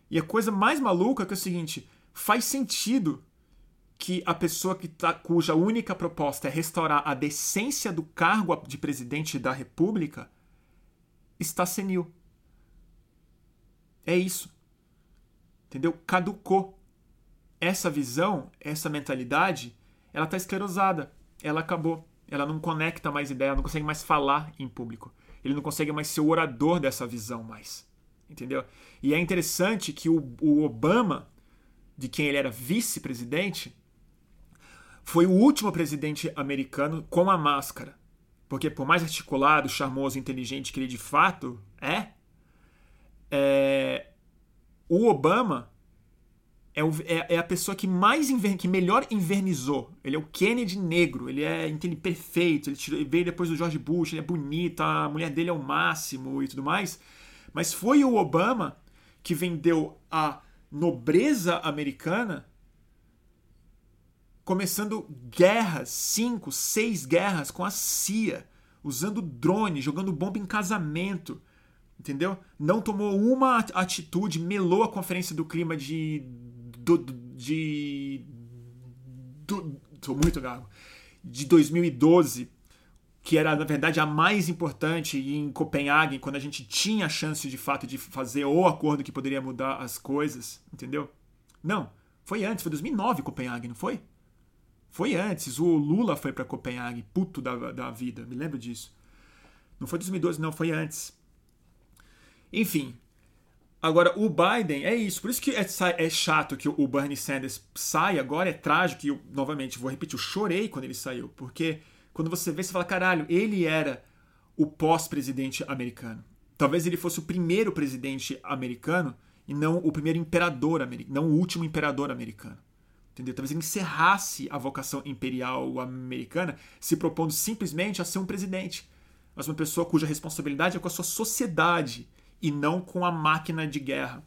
E a coisa mais maluca é, é o seguinte: faz sentido que a pessoa que tá, cuja única proposta é restaurar a decência do cargo de presidente da República está senil. É isso. Entendeu? Caducou. Essa visão, essa mentalidade, ela está esclerosada. Ela acabou. Ela não conecta mais ideia, não consegue mais falar em público. Ele não consegue mais ser o orador dessa visão mais. Entendeu? E é interessante que o, o Obama de quem ele era vice-presidente, foi o último presidente americano com a máscara. Porque, por mais articulado, charmoso, inteligente que ele de fato é, é o Obama é, o, é, é, a pessoa que mais que melhor invernizou. Ele é o Kennedy negro, ele é ele perfeito, ele, tirou, ele veio depois do George Bush, ele é bonito, a mulher dele é o máximo e tudo mais. Mas foi o Obama que vendeu a nobreza americana começando guerras, cinco, seis guerras com a CIA, usando drone, jogando bomba em casamento, entendeu? Não tomou uma atitude, melou a conferência do clima de do, de do, tô muito gago, de 2012 que era na verdade a mais importante em Copenhague, quando a gente tinha a chance de fato de fazer o acordo que poderia mudar as coisas, entendeu? Não, foi antes, foi 2009 Copenhague, não foi? Foi antes. O Lula foi para Copenhague, puto da, da vida. Me lembro disso. Não foi 2012, não, foi antes. Enfim. Agora, o Biden é isso. Por isso que é, é chato que o Bernie Sanders sai agora. É trágico. E eu, novamente, vou repetir, eu chorei quando ele saiu. Porque quando você vê, você fala, caralho, ele era o pós-presidente americano. Talvez ele fosse o primeiro presidente americano e não o primeiro imperador americano, não o último imperador americano. Entendeu? Talvez ele encerrasse a vocação imperial americana se propondo simplesmente a ser um presidente, mas uma pessoa cuja responsabilidade é com a sua sociedade e não com a máquina de guerra.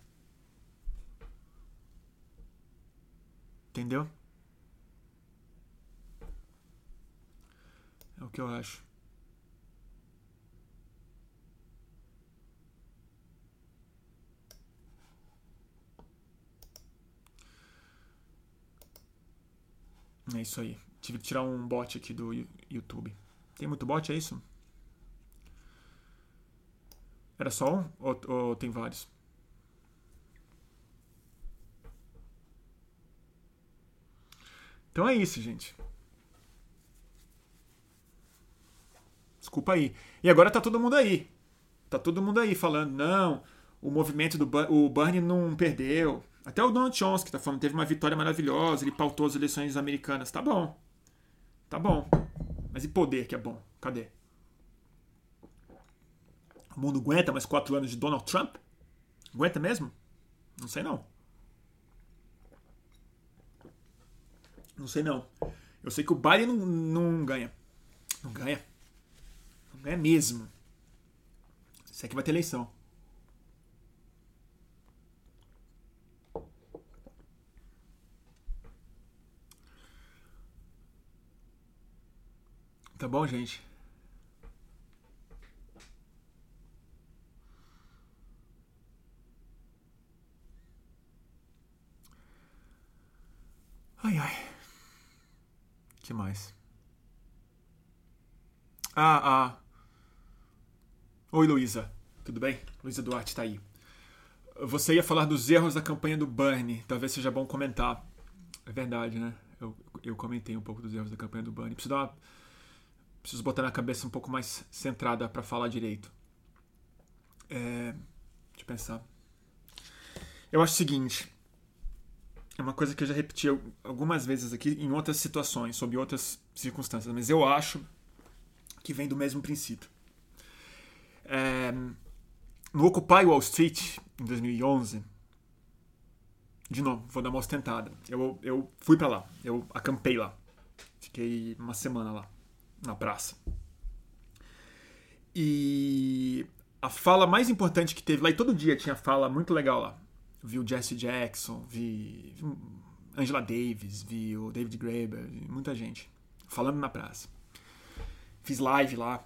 Entendeu? É o que eu acho. É isso aí. Tive que tirar um bot aqui do YouTube. Tem muito bot, é isso? Era só um ou, ou tem vários? Então é isso, gente. Desculpa aí. E agora tá todo mundo aí. Tá todo mundo aí falando, não, o movimento do o Bernie não perdeu. Até o Donald Chomsky tá falando, teve uma vitória maravilhosa, ele pautou as eleições americanas. Tá bom. Tá bom. Mas e poder que é bom? Cadê? O mundo aguenta mais quatro anos de Donald Trump? Aguenta mesmo? Não sei não. Não sei não. Eu sei que o Biden não, não ganha. Não ganha. Ganha mesmo. Isso aqui vai ter eleição. Tá bom, gente? Ai, ai. que mais? Ah, ah. Oi, Luísa. Tudo bem? Luísa Duarte tá aí. Você ia falar dos erros da campanha do Bernie. Talvez seja bom comentar. É verdade, né? Eu, eu comentei um pouco dos erros da campanha do Bernie. Preciso uma preciso botar na cabeça um pouco mais centrada para falar direito. É, deixa eu pensar. Eu acho o seguinte. É uma coisa que eu já repeti algumas vezes aqui em outras situações, sob outras circunstâncias, mas eu acho que vem do mesmo princípio. É, no Occupy Wall Street, em 2011, de novo, vou dar uma ostentada. Eu, eu fui para lá, eu acampei lá. Fiquei uma semana lá na praça. E a fala mais importante que teve lá, e todo dia tinha fala muito legal lá. Vi o Jesse Jackson, vi, vi Angela Davis, vi o David Graeber, muita gente falando na praça. Fiz live lá.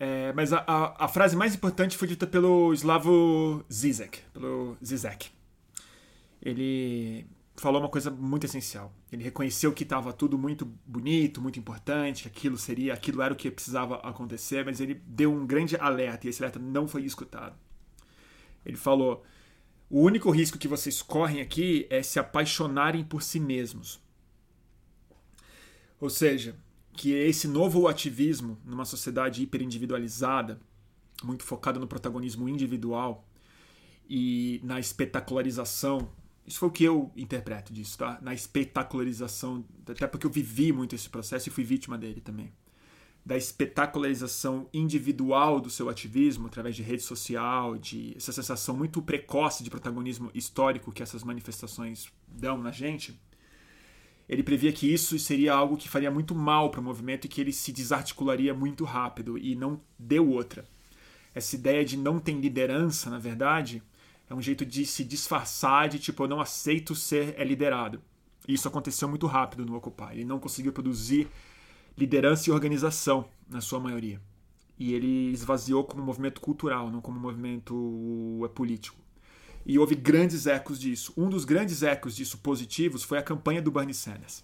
É, mas a, a, a, frase mais importante foi dita pelo Slavo Zizek, pelo Zizek. Ele falou uma coisa muito essencial. Ele reconheceu que estava tudo muito bonito, muito importante, que aquilo seria, aquilo era o que precisava acontecer, mas ele deu um grande alerta e esse alerta não foi escutado. Ele falou: "O único risco que vocês correm aqui é se apaixonarem por si mesmos." Ou seja, que esse novo ativismo numa sociedade hiperindividualizada, muito focada no protagonismo individual e na espetacularização isso foi o que eu interpreto disso, tá? Na espetacularização, até porque eu vivi muito esse processo e fui vítima dele também. Da espetacularização individual do seu ativismo através de rede social, de essa sensação muito precoce de protagonismo histórico que essas manifestações dão na gente. Ele previa que isso seria algo que faria muito mal para o movimento e que ele se desarticularia muito rápido e não deu outra. Essa ideia de não ter liderança, na verdade, é um jeito de se disfarçar de tipo, eu não aceito ser é liderado. E isso aconteceu muito rápido no Occupy. Ele não conseguiu produzir liderança e organização, na sua maioria. E ele esvaziou como movimento cultural, não como movimento é, político. E houve grandes ecos disso. Um dos grandes ecos disso positivos foi a campanha do Bernie Sanders.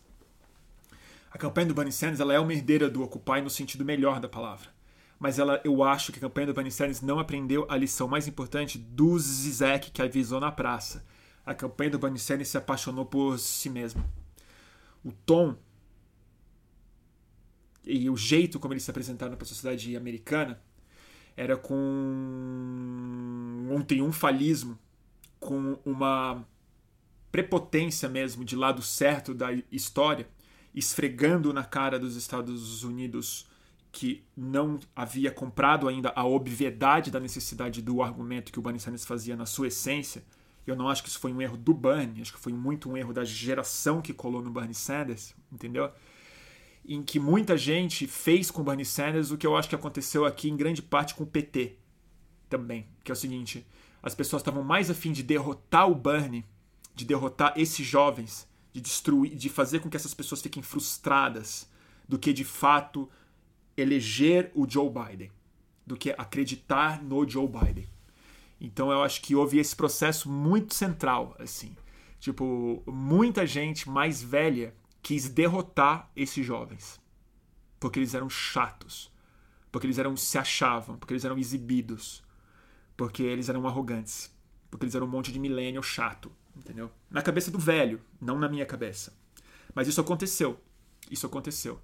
A campanha do Bernie Sanders ela é uma herdeira do Occupy no sentido melhor da palavra mas ela, eu acho que a campanha do Bernie Sanders não aprendeu a lição mais importante do Zizek que avisou na praça. A campanha do Bernie Sanders se apaixonou por si mesmo. o tom e o jeito como eles se apresentaram para a sociedade americana era com um triunfalismo, com uma prepotência mesmo de lado certo da história, esfregando na cara dos Estados Unidos que não havia comprado ainda a obviedade da necessidade do argumento que o Bernie Sanders fazia na sua essência. Eu não acho que isso foi um erro do Bernie, acho que foi muito um erro da geração que colou no Bernie Sanders, entendeu? em que muita gente fez com Bernie Sanders o que eu acho que aconteceu aqui em grande parte com o PT também, que é o seguinte, as pessoas estavam mais afim de derrotar o Bernie, de derrotar esses jovens, de destruir, de fazer com que essas pessoas fiquem frustradas, do que de fato eleger o Joe Biden, do que acreditar no Joe Biden. Então eu acho que houve esse processo muito central, assim. Tipo, muita gente mais velha quis derrotar esses jovens. Porque eles eram chatos. Porque eles eram se achavam, porque eles eram exibidos. Porque eles eram arrogantes. Porque eles eram um monte de millennial chato, entendeu? Na cabeça do velho, não na minha cabeça. Mas isso aconteceu. Isso aconteceu.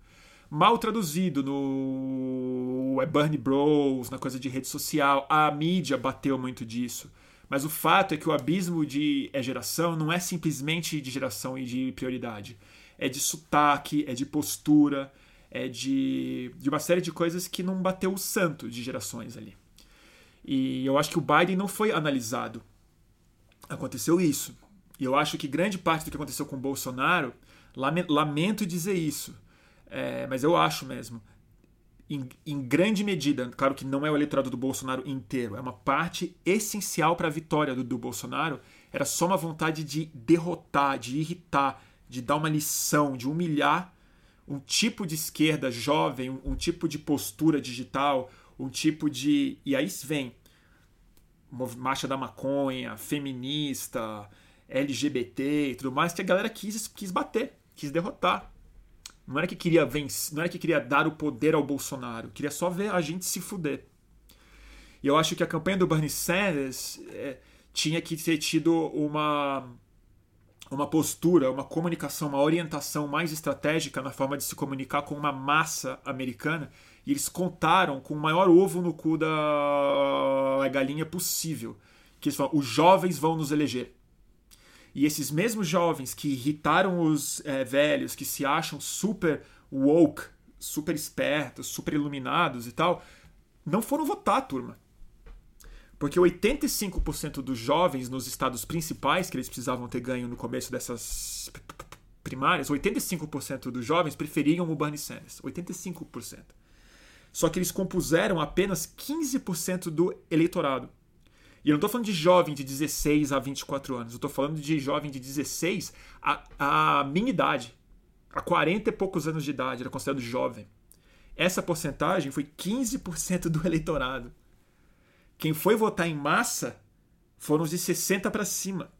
Mal traduzido no é Bernie Bros, na coisa de rede social. A mídia bateu muito disso. Mas o fato é que o abismo de é geração não é simplesmente de geração e de prioridade é de sotaque, é de postura, é de, de uma série de coisas que não bateu o santo de gerações ali. E eu acho que o Biden não foi analisado. Aconteceu isso. E eu acho que grande parte do que aconteceu com o Bolsonaro, lamento dizer isso, é, mas eu acho mesmo, em, em, grande medida, claro que não é o eleitorado do Bolsonaro inteiro, é uma parte essencial para a vitória do, do Bolsonaro, era só uma vontade de derrotar, de irritar, de dar uma lição, de humilhar um tipo de esquerda jovem, um, um tipo de postura digital, um tipo de. E aí vem marcha da maconha, feminista, LGBT e tudo mais, que a galera quis, quis bater, quis derrotar. Não era que queria vencer, não era que queria dar o poder ao Bolsonaro, queria só ver a gente se fuder. E eu acho que a campanha do Bernie Sanders é, tinha que ter tido uma uma postura, uma comunicação, uma orientação mais estratégica na forma de se comunicar com uma massa americana. E eles contaram com o maior ovo no cu da galinha possível. Que eles falam, os jovens vão nos eleger. E esses mesmos jovens que irritaram os é, velhos, que se acham super woke, super espertos, super iluminados e tal, não foram votar, turma. Porque 85% dos jovens nos estados principais, que eles precisavam ter ganho no começo dessas primárias, 85% dos jovens preferiam o Bernie Sanders. 85%. Só que eles compuseram apenas 15% do eleitorado. E eu não estou falando de jovem de 16 a 24 anos, eu estou falando de jovem de 16 a, a minha idade. A 40 e poucos anos de idade, era considerado jovem. Essa porcentagem foi 15% do eleitorado. Quem foi votar em massa foram os de 60 para cima.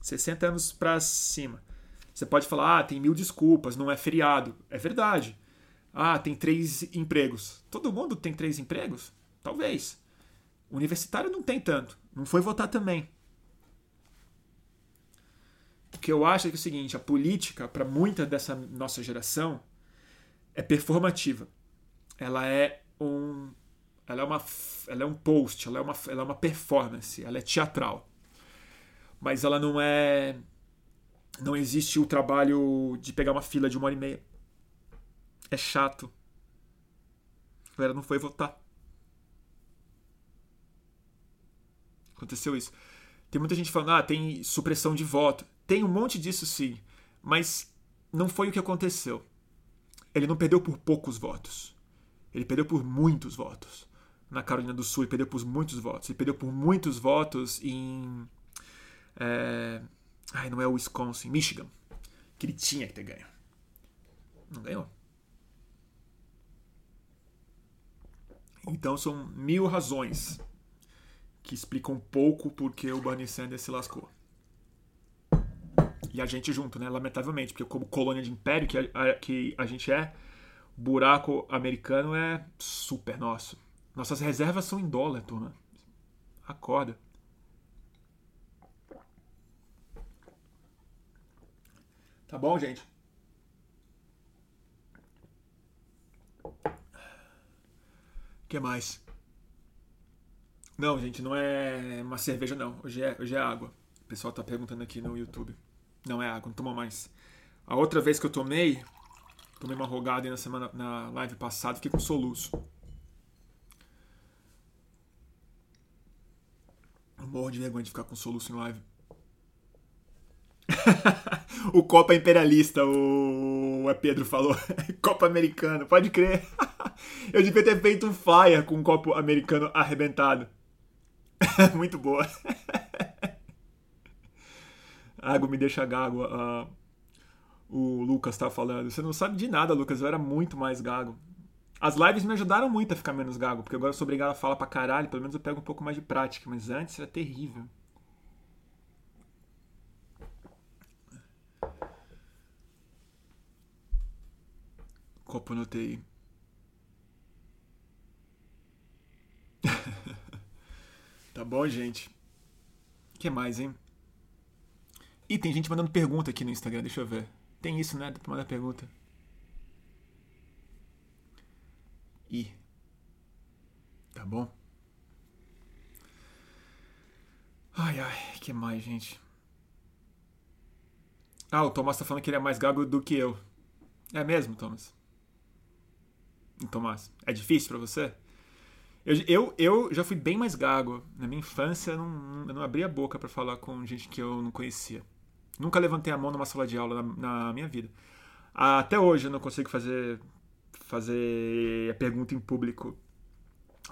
60 anos para cima. Você pode falar, ah, tem mil desculpas, não é feriado. É verdade. Ah, tem três empregos. Todo mundo tem três empregos? Talvez. O universitário não tem tanto. Não foi votar também. O que eu acho é, que é o seguinte: a política, para muita dessa nossa geração, é performativa. Ela é um ela é, uma, ela é um post, ela é, uma, ela é uma performance, ela é teatral. Mas ela não é. Não existe o trabalho de pegar uma fila de uma hora e meia. É chato. A galera não foi votar. Aconteceu isso. Tem muita gente falando, ah, tem supressão de voto. Tem um monte disso sim. Mas não foi o que aconteceu. Ele não perdeu por poucos votos. Ele perdeu por muitos votos na Carolina do Sul e perdeu por muitos votos. Ele perdeu por muitos votos em. É, ai, não é Wisconsin, Michigan. Que ele tinha que ter ganho. Não ganhou. Então são mil razões que explicam um pouco porque o Bernie Sanders se lascou. E a gente junto, né? Lamentavelmente, porque como colônia de império que a, que a gente é, buraco americano é super nosso. Nossas reservas são em dólar, turma. Acorda. Tá bom, gente? Que mais? Não, gente, não é uma cerveja, não. Hoje é, hoje é água. O pessoal tá perguntando aqui no YouTube. Não é água, não toma mais. A outra vez que eu tomei, tomei uma rogada na semana na live passada, fiquei com soluço. Eu morro de vergonha de ficar com soluço em live. <laughs> o Copa Imperialista, o Pedro falou. <laughs> Copa Americano, pode crer. <laughs> Eu devia ter feito um flyer com um copo americano arrebentado. Muito boa. Água me deixa gago. Uh, o Lucas tá falando. Você não sabe de nada, Lucas. Eu era muito mais gago. As lives me ajudaram muito a ficar menos gago, porque agora eu sou obrigado a falar pra caralho. Pelo menos eu pego um pouco mais de prática. Mas antes era terrível. Copo no TI. <laughs> tá bom, gente? O que mais, hein? E tem gente mandando pergunta aqui no Instagram, deixa eu ver. Tem isso, né? Dá pra mandar pergunta. E. Tá bom? Ai, ai, que mais, gente? Ah, o Thomas tá falando que ele é mais gago do que eu. É mesmo, Thomas? Tomás, é difícil para você? Eu, eu, eu, já fui bem mais gago. Na minha infância, eu não, eu não abria a boca para falar com gente que eu não conhecia. Nunca levantei a mão numa sala de aula na, na minha vida. Até hoje eu não consigo fazer, fazer a pergunta em público.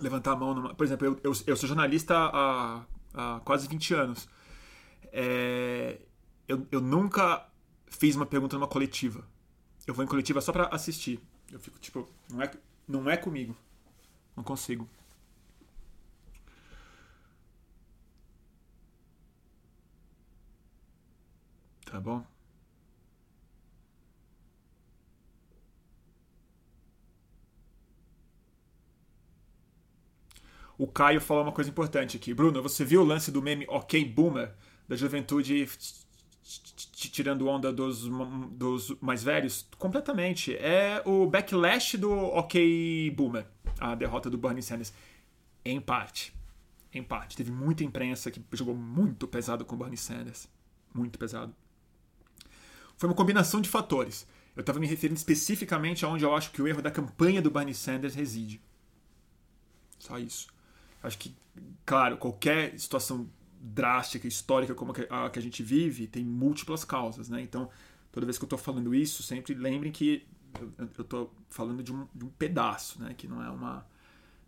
Levantar a mão numa. Por exemplo, eu, eu, eu sou jornalista há, há quase 20 anos. É, eu, eu nunca fiz uma pergunta numa coletiva. Eu vou em coletiva só para assistir. Eu fico tipo, não é, não é comigo. Não consigo. Tá bom? O Caio falou uma coisa importante aqui. Bruno, você viu o lance do meme Ok Boomer? Da juventude tirando onda dos, dos mais velhos? Completamente. É o backlash do OK Boomer, a derrota do Bernie Sanders. Em parte. Em parte. Teve muita imprensa que jogou muito pesado com o Bernie Sanders. Muito pesado. Foi uma combinação de fatores. Eu estava me referindo especificamente aonde eu acho que o erro da campanha do Bernie Sanders reside. Só isso. Acho que, claro, qualquer situação drástica, histórica como a que a gente vive, tem múltiplas causas, né? Então, toda vez que eu estou falando isso, sempre lembrem que eu estou falando de um, de um, pedaço, né? Que não é uma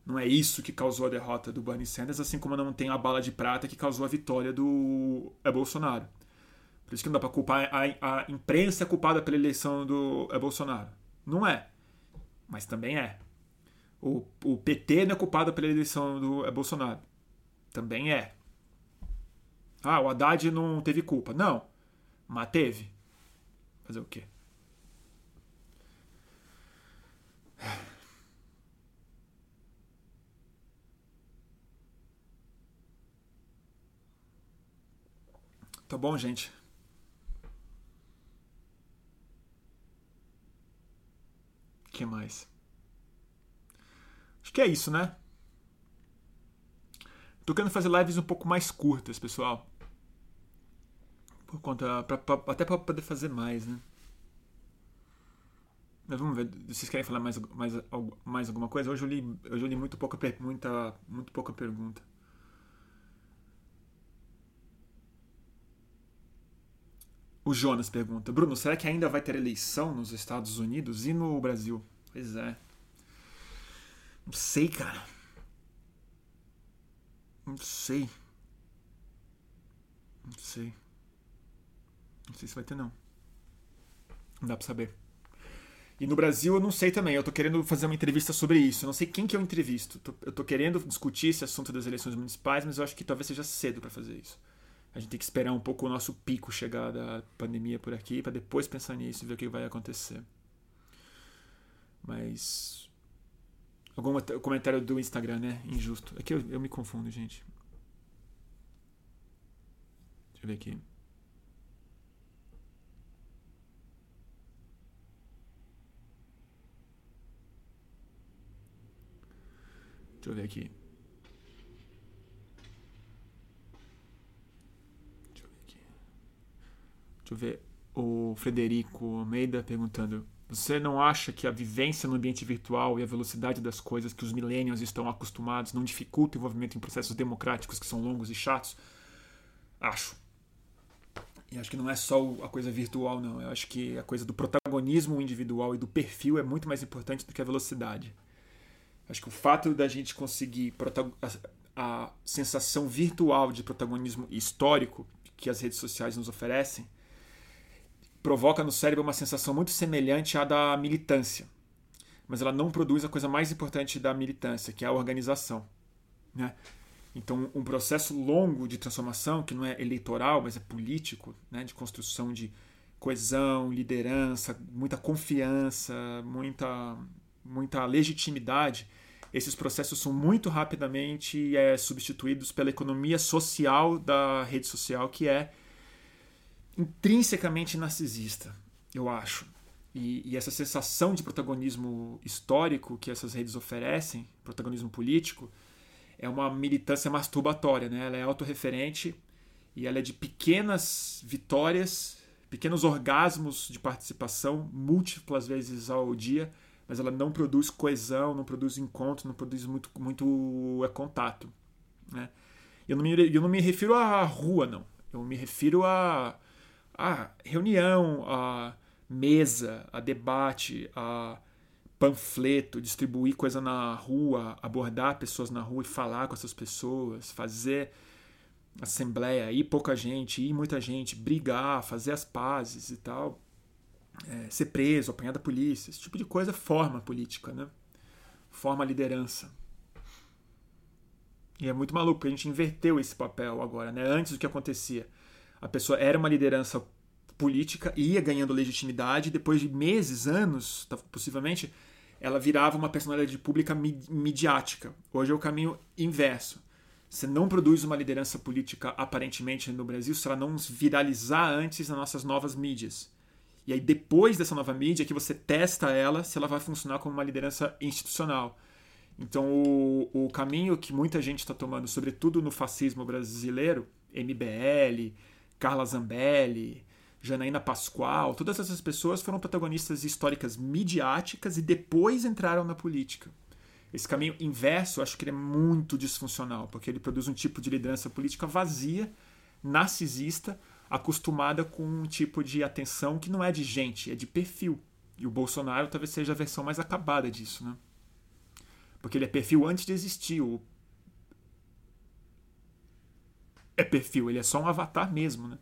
não é isso que causou a derrota do Bernie Sanders, assim como não tem a bala de prata que causou a vitória do é Bolsonaro. Por isso que não dá para culpar a, a imprensa é culpada pela eleição do é Bolsonaro. Não é, mas também é. O, o PT não é culpado pela eleição do é Bolsonaro. Também é. Ah, o Haddad não teve culpa. Não. Mas teve. Fazer o quê? Tá bom, gente? Que mais? Acho que é isso, né? Tô querendo fazer lives um pouco mais curtas, pessoal. Por conta. Pra, pra, até para poder fazer mais, né? Mas vamos ver. Vocês querem falar mais, mais, mais alguma coisa? Hoje eu li, hoje eu li muito, pouca, muita, muito pouca pergunta. O Jonas pergunta: Bruno, será que ainda vai ter eleição nos Estados Unidos e no Brasil? Pois é. Não sei, cara. Não sei. Não sei. Não sei se vai ter, não. Não dá pra saber. E no Brasil eu não sei também. Eu tô querendo fazer uma entrevista sobre isso. Eu não sei quem que eu entrevisto. Eu tô querendo discutir esse assunto das eleições municipais, mas eu acho que talvez seja cedo para fazer isso. A gente tem que esperar um pouco o nosso pico chegar da pandemia por aqui para depois pensar nisso e ver o que vai acontecer. Mas Algum comentário do Instagram, né? Injusto. Aqui eu, eu me confundo, gente. Deixa eu ver aqui. Deixa eu ver aqui. Deixa eu ver aqui. Deixa eu ver. O Frederico Almeida perguntando: Você não acha que a vivência no ambiente virtual e a velocidade das coisas que os millennials estão acostumados não dificulta o envolvimento em processos democráticos que são longos e chatos? Acho. E acho que não é só a coisa virtual, não. Eu acho que a coisa do protagonismo individual e do perfil é muito mais importante do que a velocidade. Acho que o fato da gente conseguir a, sensação virtual de protagonismo histórico que as redes sociais nos oferecem provoca no cérebro uma sensação muito semelhante à da militância. Mas ela não produz a coisa mais importante da militância, que é a organização. Né? Então, um processo longo de transformação, que não é eleitoral, mas é político, né, de construção de coesão, liderança, muita confiança, muita, muita legitimidade, esses processos são muito rapidamente é, substituídos pela economia social da rede social, que é intrinsecamente narcisista, eu acho. E, e, essa sensação de protagonismo histórico que essas redes oferecem, protagonismo político, é uma militância masturbatória, né? Ela é autorreferente e ela é de pequenas vitórias, pequenos orgasmos de participação, múltiplas vezes ao dia, mas ela não produz coesão, não produz encontro, não produz muito, muito é, contato. Né? Eu, não me, eu não me refiro à rua, não. Eu me refiro a, a reunião, a mesa, a debate, a panfleto, distribuir coisa na rua, abordar pessoas na rua e falar com essas pessoas, fazer assembleia, ir pouca gente, ir muita gente, brigar, fazer as pazes e tal, é, ser preso, apanhar da polícia, esse tipo de coisa forma política, né? Forma liderança. E é muito maluco, porque a gente inverteu esse papel agora, né? Antes o que acontecia? A pessoa era uma liderança política, ia ganhando legitimidade, depois de meses, anos, possivelmente, ela virava uma personalidade pública midiática. Hoje é o caminho inverso. Você não produz uma liderança política aparentemente no Brasil se ela não viralizar antes nas nossas novas mídias. E aí, depois dessa nova mídia, que você testa ela se ela vai funcionar como uma liderança institucional. Então, o, o caminho que muita gente está tomando, sobretudo no fascismo brasileiro, MBL, Carla Zambelli, Janaína Pascoal, todas essas pessoas foram protagonistas históricas midiáticas e depois entraram na política. Esse caminho inverso, acho que ele é muito disfuncional, porque ele produz um tipo de liderança política vazia, narcisista, acostumada com um tipo de atenção que não é de gente, é de perfil. E o Bolsonaro talvez seja a versão mais acabada disso, né? Porque ele é perfil antes de existir. O... É perfil, ele é só um avatar mesmo, né?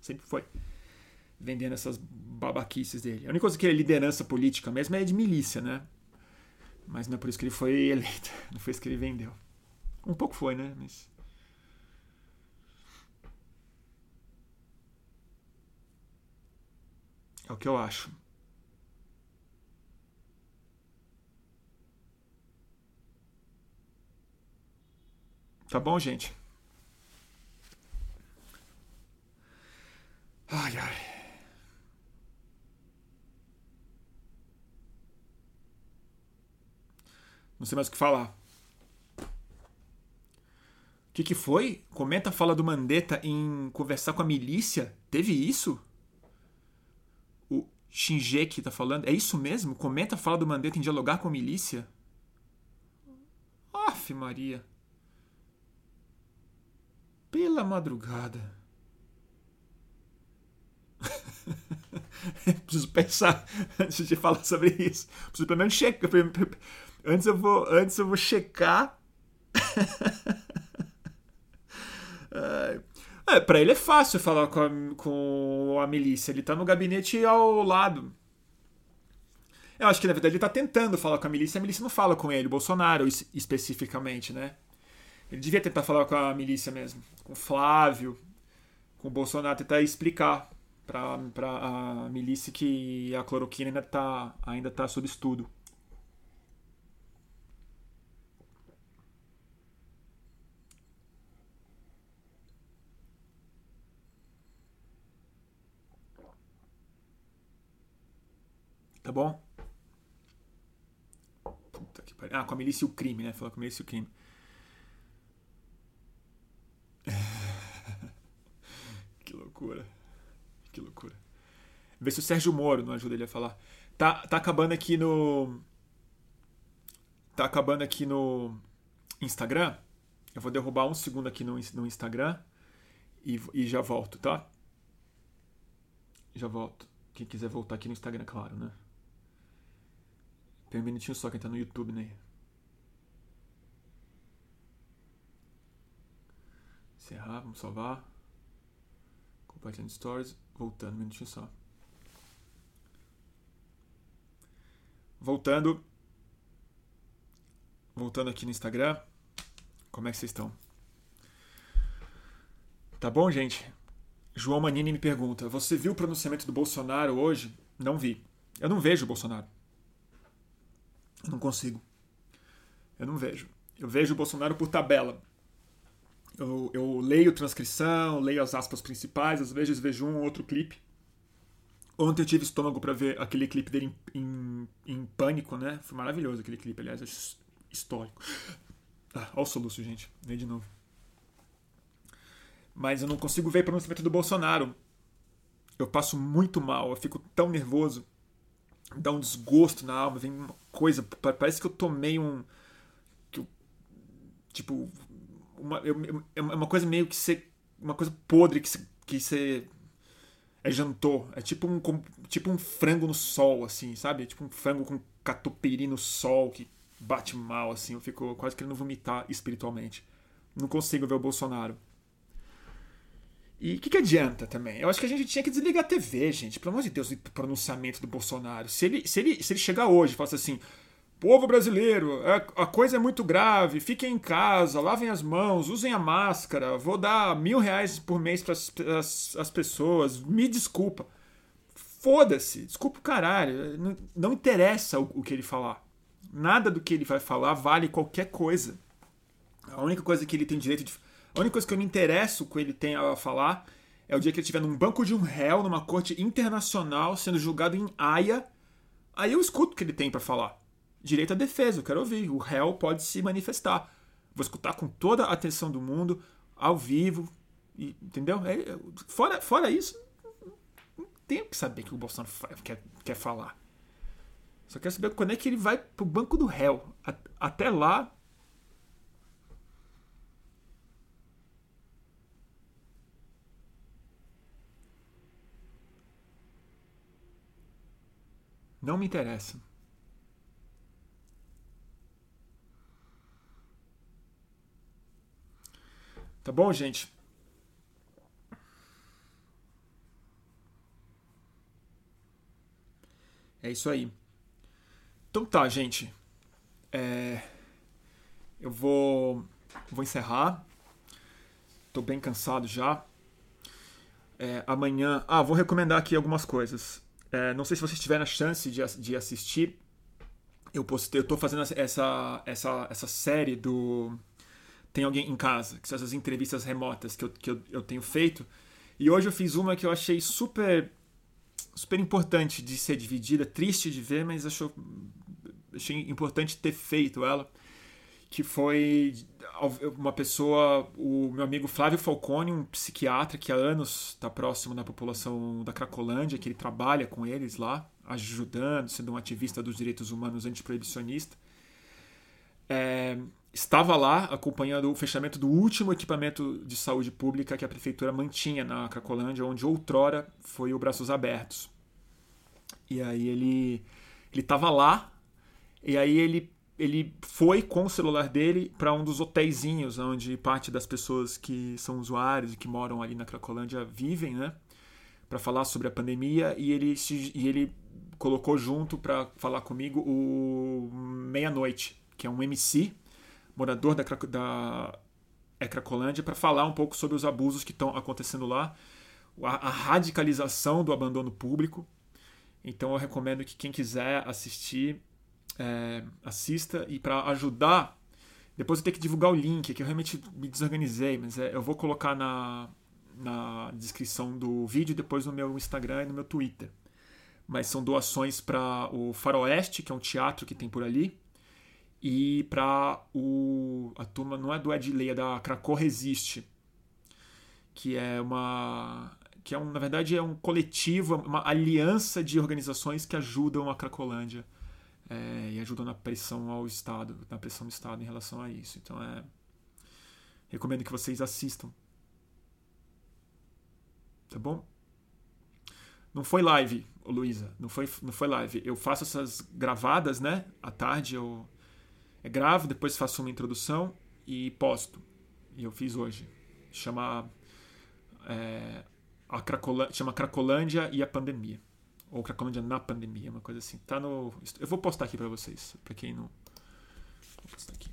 Sempre foi vendendo essas babaquices dele. A única coisa que ele é liderança política mesmo é de milícia, né? Mas não é por isso que ele foi eleito. <laughs> Não foi isso que ele vendeu. Um pouco foi, né? Mas. É o que eu acho. Tá bom, gente? Ai, ai. Não sei mais o que falar. O que, que foi? Comenta a fala do Mandetta em conversar com a milícia? Teve isso? O Shinjeki tá falando. É isso mesmo? Comenta a fala do Mandetta em dialogar com a milícia? Aff, Maria. Pela madrugada. <laughs> Preciso pensar antes de falar sobre isso. Preciso pelo menos checar. Antes eu vou, antes eu vou checar. <laughs> é, para ele é fácil falar com a, com a milícia. Ele tá no gabinete ao lado. Eu acho que na verdade ele tá tentando falar com a milícia, a milícia não fala com ele, Bolsonaro especificamente, né? Ele devia tentar falar com a milícia mesmo, com Flávio, com o Bolsonaro, tentar explicar para a milícia que a cloroquina ainda tá, ainda tá sob estudo. Tá bom? Puta que Ah, com a milícia e o crime, né? Falar com a milícia e o crime. <laughs> que loucura. Que loucura. Vê se o Sérgio Moro não ajuda ele a falar. Tá, tá acabando aqui no. Tá acabando aqui no Instagram. Eu vou derrubar um segundo aqui no, no Instagram e, e já volto, tá? Já volto. Quem quiser voltar aqui no Instagram, claro, né? Tem um minutinho só quem tá no YouTube, né? Encerrar, vamos salvar. Compartilhando stories. Voltando, um minutinho só. Voltando. Voltando aqui no Instagram. Como é que vocês estão? Tá bom, gente? João Manini me pergunta: Você viu o pronunciamento do Bolsonaro hoje? Não vi. Eu não vejo o Bolsonaro. Eu não consigo. Eu não vejo. Eu vejo o Bolsonaro por tabela. Eu, eu leio transcrição, leio as aspas principais, às vezes vejo um ou outro clipe. Ontem eu tive estômago para ver aquele clipe dele em, em, em, pânico, né? Foi maravilhoso aquele clipe, aliás, histórico. Ah, olha o soluço, gente. Vem de novo. Mas eu não consigo ver o pronunciamento do Bolsonaro. Eu passo muito mal, eu fico tão nervoso. Dá um desgosto na alma, vem uma coisa. Parece que eu tomei um. Que eu, tipo. Uma, é uma coisa meio que ser. Uma coisa podre que você. Que você é jantou. É tipo um, tipo um frango no sol, assim, sabe? É tipo um frango com catupiry no sol que bate mal, assim. Eu fico quase querendo vomitar espiritualmente. Não consigo ver o Bolsonaro. E o que, que adianta também? Eu acho que a gente tinha que desligar a TV, gente. Pelo amor de Deus, o pronunciamento do Bolsonaro. Se ele, se ele, se ele chegar hoje e falar assim: Povo brasileiro, a coisa é muito grave, fiquem em casa, lavem as mãos, usem a máscara, vou dar mil reais por mês para as pessoas, me desculpa. Foda-se, desculpa o caralho, não, não interessa o, o que ele falar. Nada do que ele vai falar vale qualquer coisa. A única coisa que ele tem direito de. A única coisa que eu me interesso com ele tem a falar é o dia que ele estiver num banco de um réu, numa corte internacional, sendo julgado em Haia. Aí eu escuto o que ele tem para falar direito à defesa, eu quero ouvir. O réu pode se manifestar. Vou escutar com toda a atenção do mundo, ao vivo, e, entendeu? É, fora, fora isso, não tenho que saber que o Bolsonaro quer, quer falar. Só quero saber quando é que ele vai pro banco do réu. Até lá. Não me interessa. Tá bom, gente? É isso aí. Então tá, gente. É... Eu vou, vou encerrar. Tô bem cansado já. É, amanhã. Ah, vou recomendar aqui algumas coisas. É, não sei se vocês tiveram a chance de, de assistir. Eu postei, eu tô fazendo essa, essa, essa série do tem alguém em casa, que são essas entrevistas remotas que eu, que eu, eu tenho feito. E hoje eu fiz uma que eu achei super super importante de ser dividida, triste de ver, mas achou, achei importante ter feito ela, que foi uma pessoa, o meu amigo Flávio Falcone, um psiquiatra que há anos está próximo da população da Cracolândia, que ele trabalha com eles lá, ajudando, sendo um ativista dos direitos humanos antiproibicionista. É, estava lá acompanhando o fechamento do último equipamento de saúde pública que a prefeitura mantinha na Cracolândia, onde outrora foi o Braços Abertos. E aí ele ele estava lá e aí ele ele foi com o celular dele para um dos hotéisinhos onde parte das pessoas que são usuários e que moram ali na Cracolândia vivem, né? Para falar sobre a pandemia e ele se, e ele colocou junto para falar comigo o Meia-Noite, que é um MC morador da, da é para falar um pouco sobre os abusos que estão acontecendo lá, a, a, radicalização do abandono público. Então eu recomendo que quem quiser assistir, é, assista e para ajudar. Depois eu tenho que divulgar o link, que eu realmente me desorganizei, mas é, eu vou colocar na, na descrição do vídeo, depois no meu Instagram e no meu Twitter. Mas são doações para o Faroeste, que é um teatro que tem por ali, e para o a turma não é do Edley, é da Krakow Resiste, que é uma que é um, na verdade é um coletivo, uma aliança de organizações que ajudam a Cracolândia é, e ajudam na pressão ao Estado, na pressão do Estado em relação a isso. Então é recomendo que vocês assistam. Tá bom? Não foi live, Luísa, não foi, não foi live. Eu faço essas gravadas, né? À tarde eu é gravo, depois faço uma introdução e posto. E eu fiz hoje. Chama é, a Cracolândia, chama Cracolândia e a pandemia. Ou Cracolândia na pandemia, uma coisa assim. Tá no eu vou postar aqui para vocês, para quem não Vou postar aqui.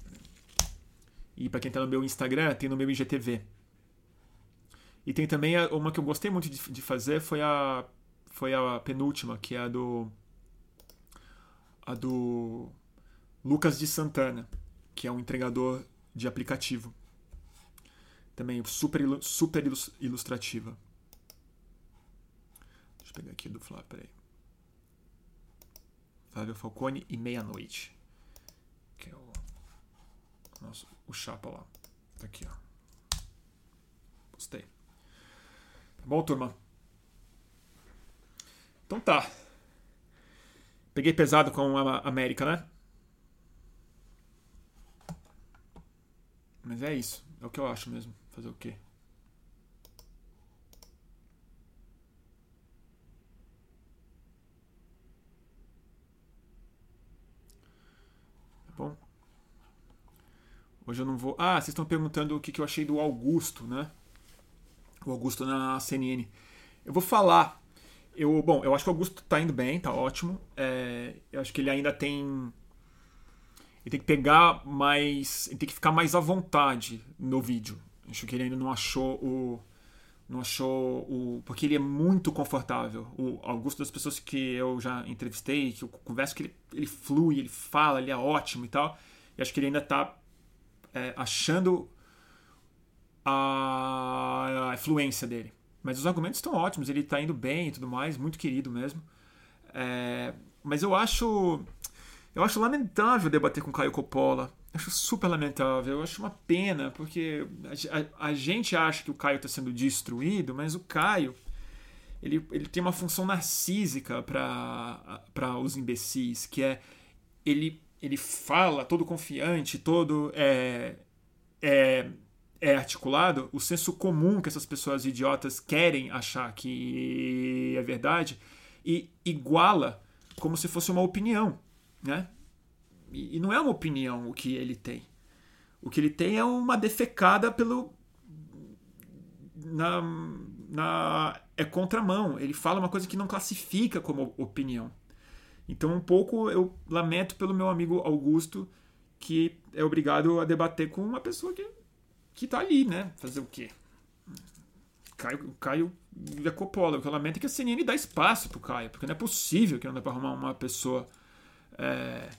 E para quem tá no meu Instagram, tem no meu IGTV. E tem também uma que eu gostei muito de, de fazer foi a foi a penúltima, que é a do a do Lucas de Santana, que é um entregador de aplicativo. Também super, super ilustrativa. Deixa eu pegar aqui do Flávio, peraí. Flávio Falcone e Meia-Noite. Que é o. Nosso, o chapa lá. Tá aqui, ó. Postei. Tá bom, turma? Então tá. Peguei pesado com a América, né? Mas é isso. É o que eu acho mesmo. Fazer o quê? Tá bom? Hoje eu não vou. Ah, vocês estão perguntando o que, que eu achei do Augusto, né? O Augusto na CNN. Eu vou falar. Eu, bom, eu acho que o Augusto tá indo bem, tá ótimo. É, eu acho que ele ainda tem ele tem que pegar mais. Ele tem que ficar mais à vontade no vídeo. Acho que ele ainda não achou o. Não achou o. Porque ele é muito confortável. O Augusto das pessoas que eu já entrevistei, que eu converso que ele, ele flui, ele fala, ele é ótimo e tal. E acho que ele ainda está é, achando a, a fluência dele. Mas os argumentos estão ótimos, ele está indo bem e tudo mais, muito querido mesmo. É, mas eu acho eu acho lamentável debater com Caio Coppola. Acho super lamentável. Eu acho uma pena, porque a, a, a gente acha que o Caio está sendo destruído, mas o Caio ele, ele tem uma função narcísica para os imbecis, que é ele, ele fala todo confiante, todo é, é, é articulado, o senso comum que essas pessoas idiotas querem achar que é verdade e iguala como se fosse uma opinião né? E, e não é uma opinião o que ele tem. O que ele tem é uma defecada pelo na, na é contramão. Ele fala uma coisa que não classifica como opinião. Então, um pouco eu lamento pelo meu amigo Augusto, que é obrigado a debater com uma pessoa que, que tá ali, né? Fazer o quê? Caio, Caio da Coppola. O que eu lamento é que a CNN dá espaço pro Caio, porque não é possível que não dá pra arrumar uma pessoa é,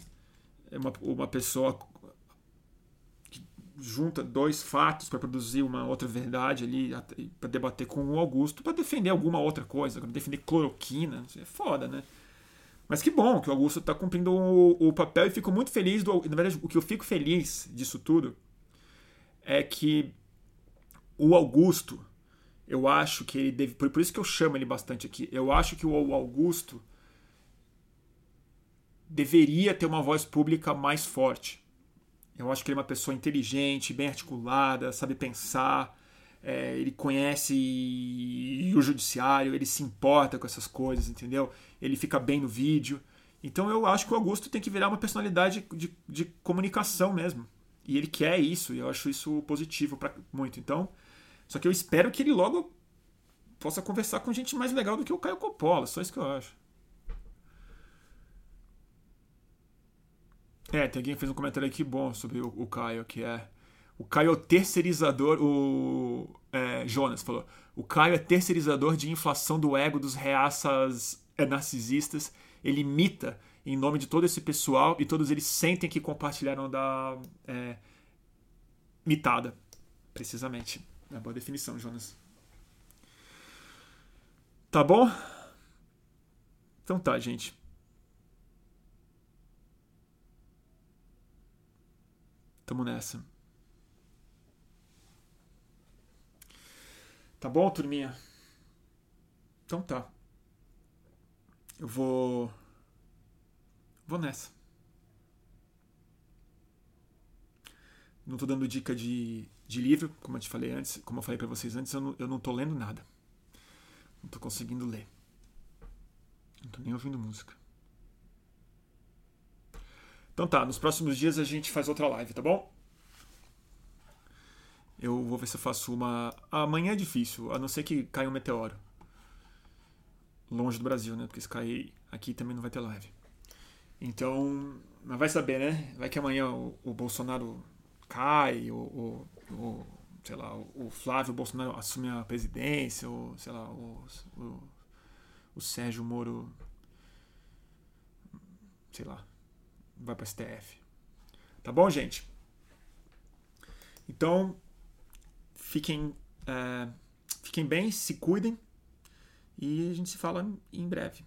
é, uma, uma pessoa que junta dois fatos para produzir uma outra verdade ali, para debater com o Augusto, para defender alguma outra coisa, para defender cloroquina, é foda, né? Mas que bom que o Augusto está cumprindo o, o, papel e fico muito feliz. Do, na verdade, o que eu fico feliz disso tudo é que o Augusto, eu acho que ele deve. Por, por isso que eu chamo ele bastante aqui. Eu acho que o Augusto deveria ter uma voz pública mais forte. Eu acho que ele é uma pessoa inteligente, bem articulada, sabe pensar, é, ele conhece o judiciário, ele se importa com essas coisas, entendeu? Ele fica bem no vídeo. Então eu acho que o Augusto tem que virar uma personalidade de, de comunicação mesmo. E ele quer isso, e eu acho isso positivo para muito. Então, só que eu espero que ele logo possa conversar com gente mais legal do que o Caio Coppola, só isso que eu acho. É, tem alguém que fez um comentário aqui bom sobre o, o Caio, que é. O Caio é o terceirizador. O é, Jonas falou. O Caio é terceirizador de inflação do ego dos reaças é, narcisistas. Ele imita em nome de todo esse pessoal e todos eles sentem que compartilharam da é, mitada. Precisamente. É uma boa definição, Jonas. Tá bom? Então tá, gente. Tamo nessa. Tá bom, turminha? Então tá. Eu vou. Vou nessa. Não tô dando dica de, de livro, como eu te falei antes, como eu falei para vocês antes, eu não, eu não tô lendo nada. Não tô conseguindo ler. Não tô nem ouvindo música. Então tá, nos próximos dias a gente faz outra live, tá bom? Eu vou ver se eu faço uma. Amanhã é difícil, a não ser que caia um meteoro. Longe do Brasil, né? Porque se cair aqui também não vai ter live. Então, mas vai saber, né? Vai que amanhã o, o Bolsonaro cai, ou, sei lá, o Flávio Bolsonaro assume a presidência, ou sei lá, o, o, o Sérgio Moro, sei lá, vai para STF. Tá bom, gente? Então, fiquem, é, fiquem bem, se cuidem e a gente se fala em breve.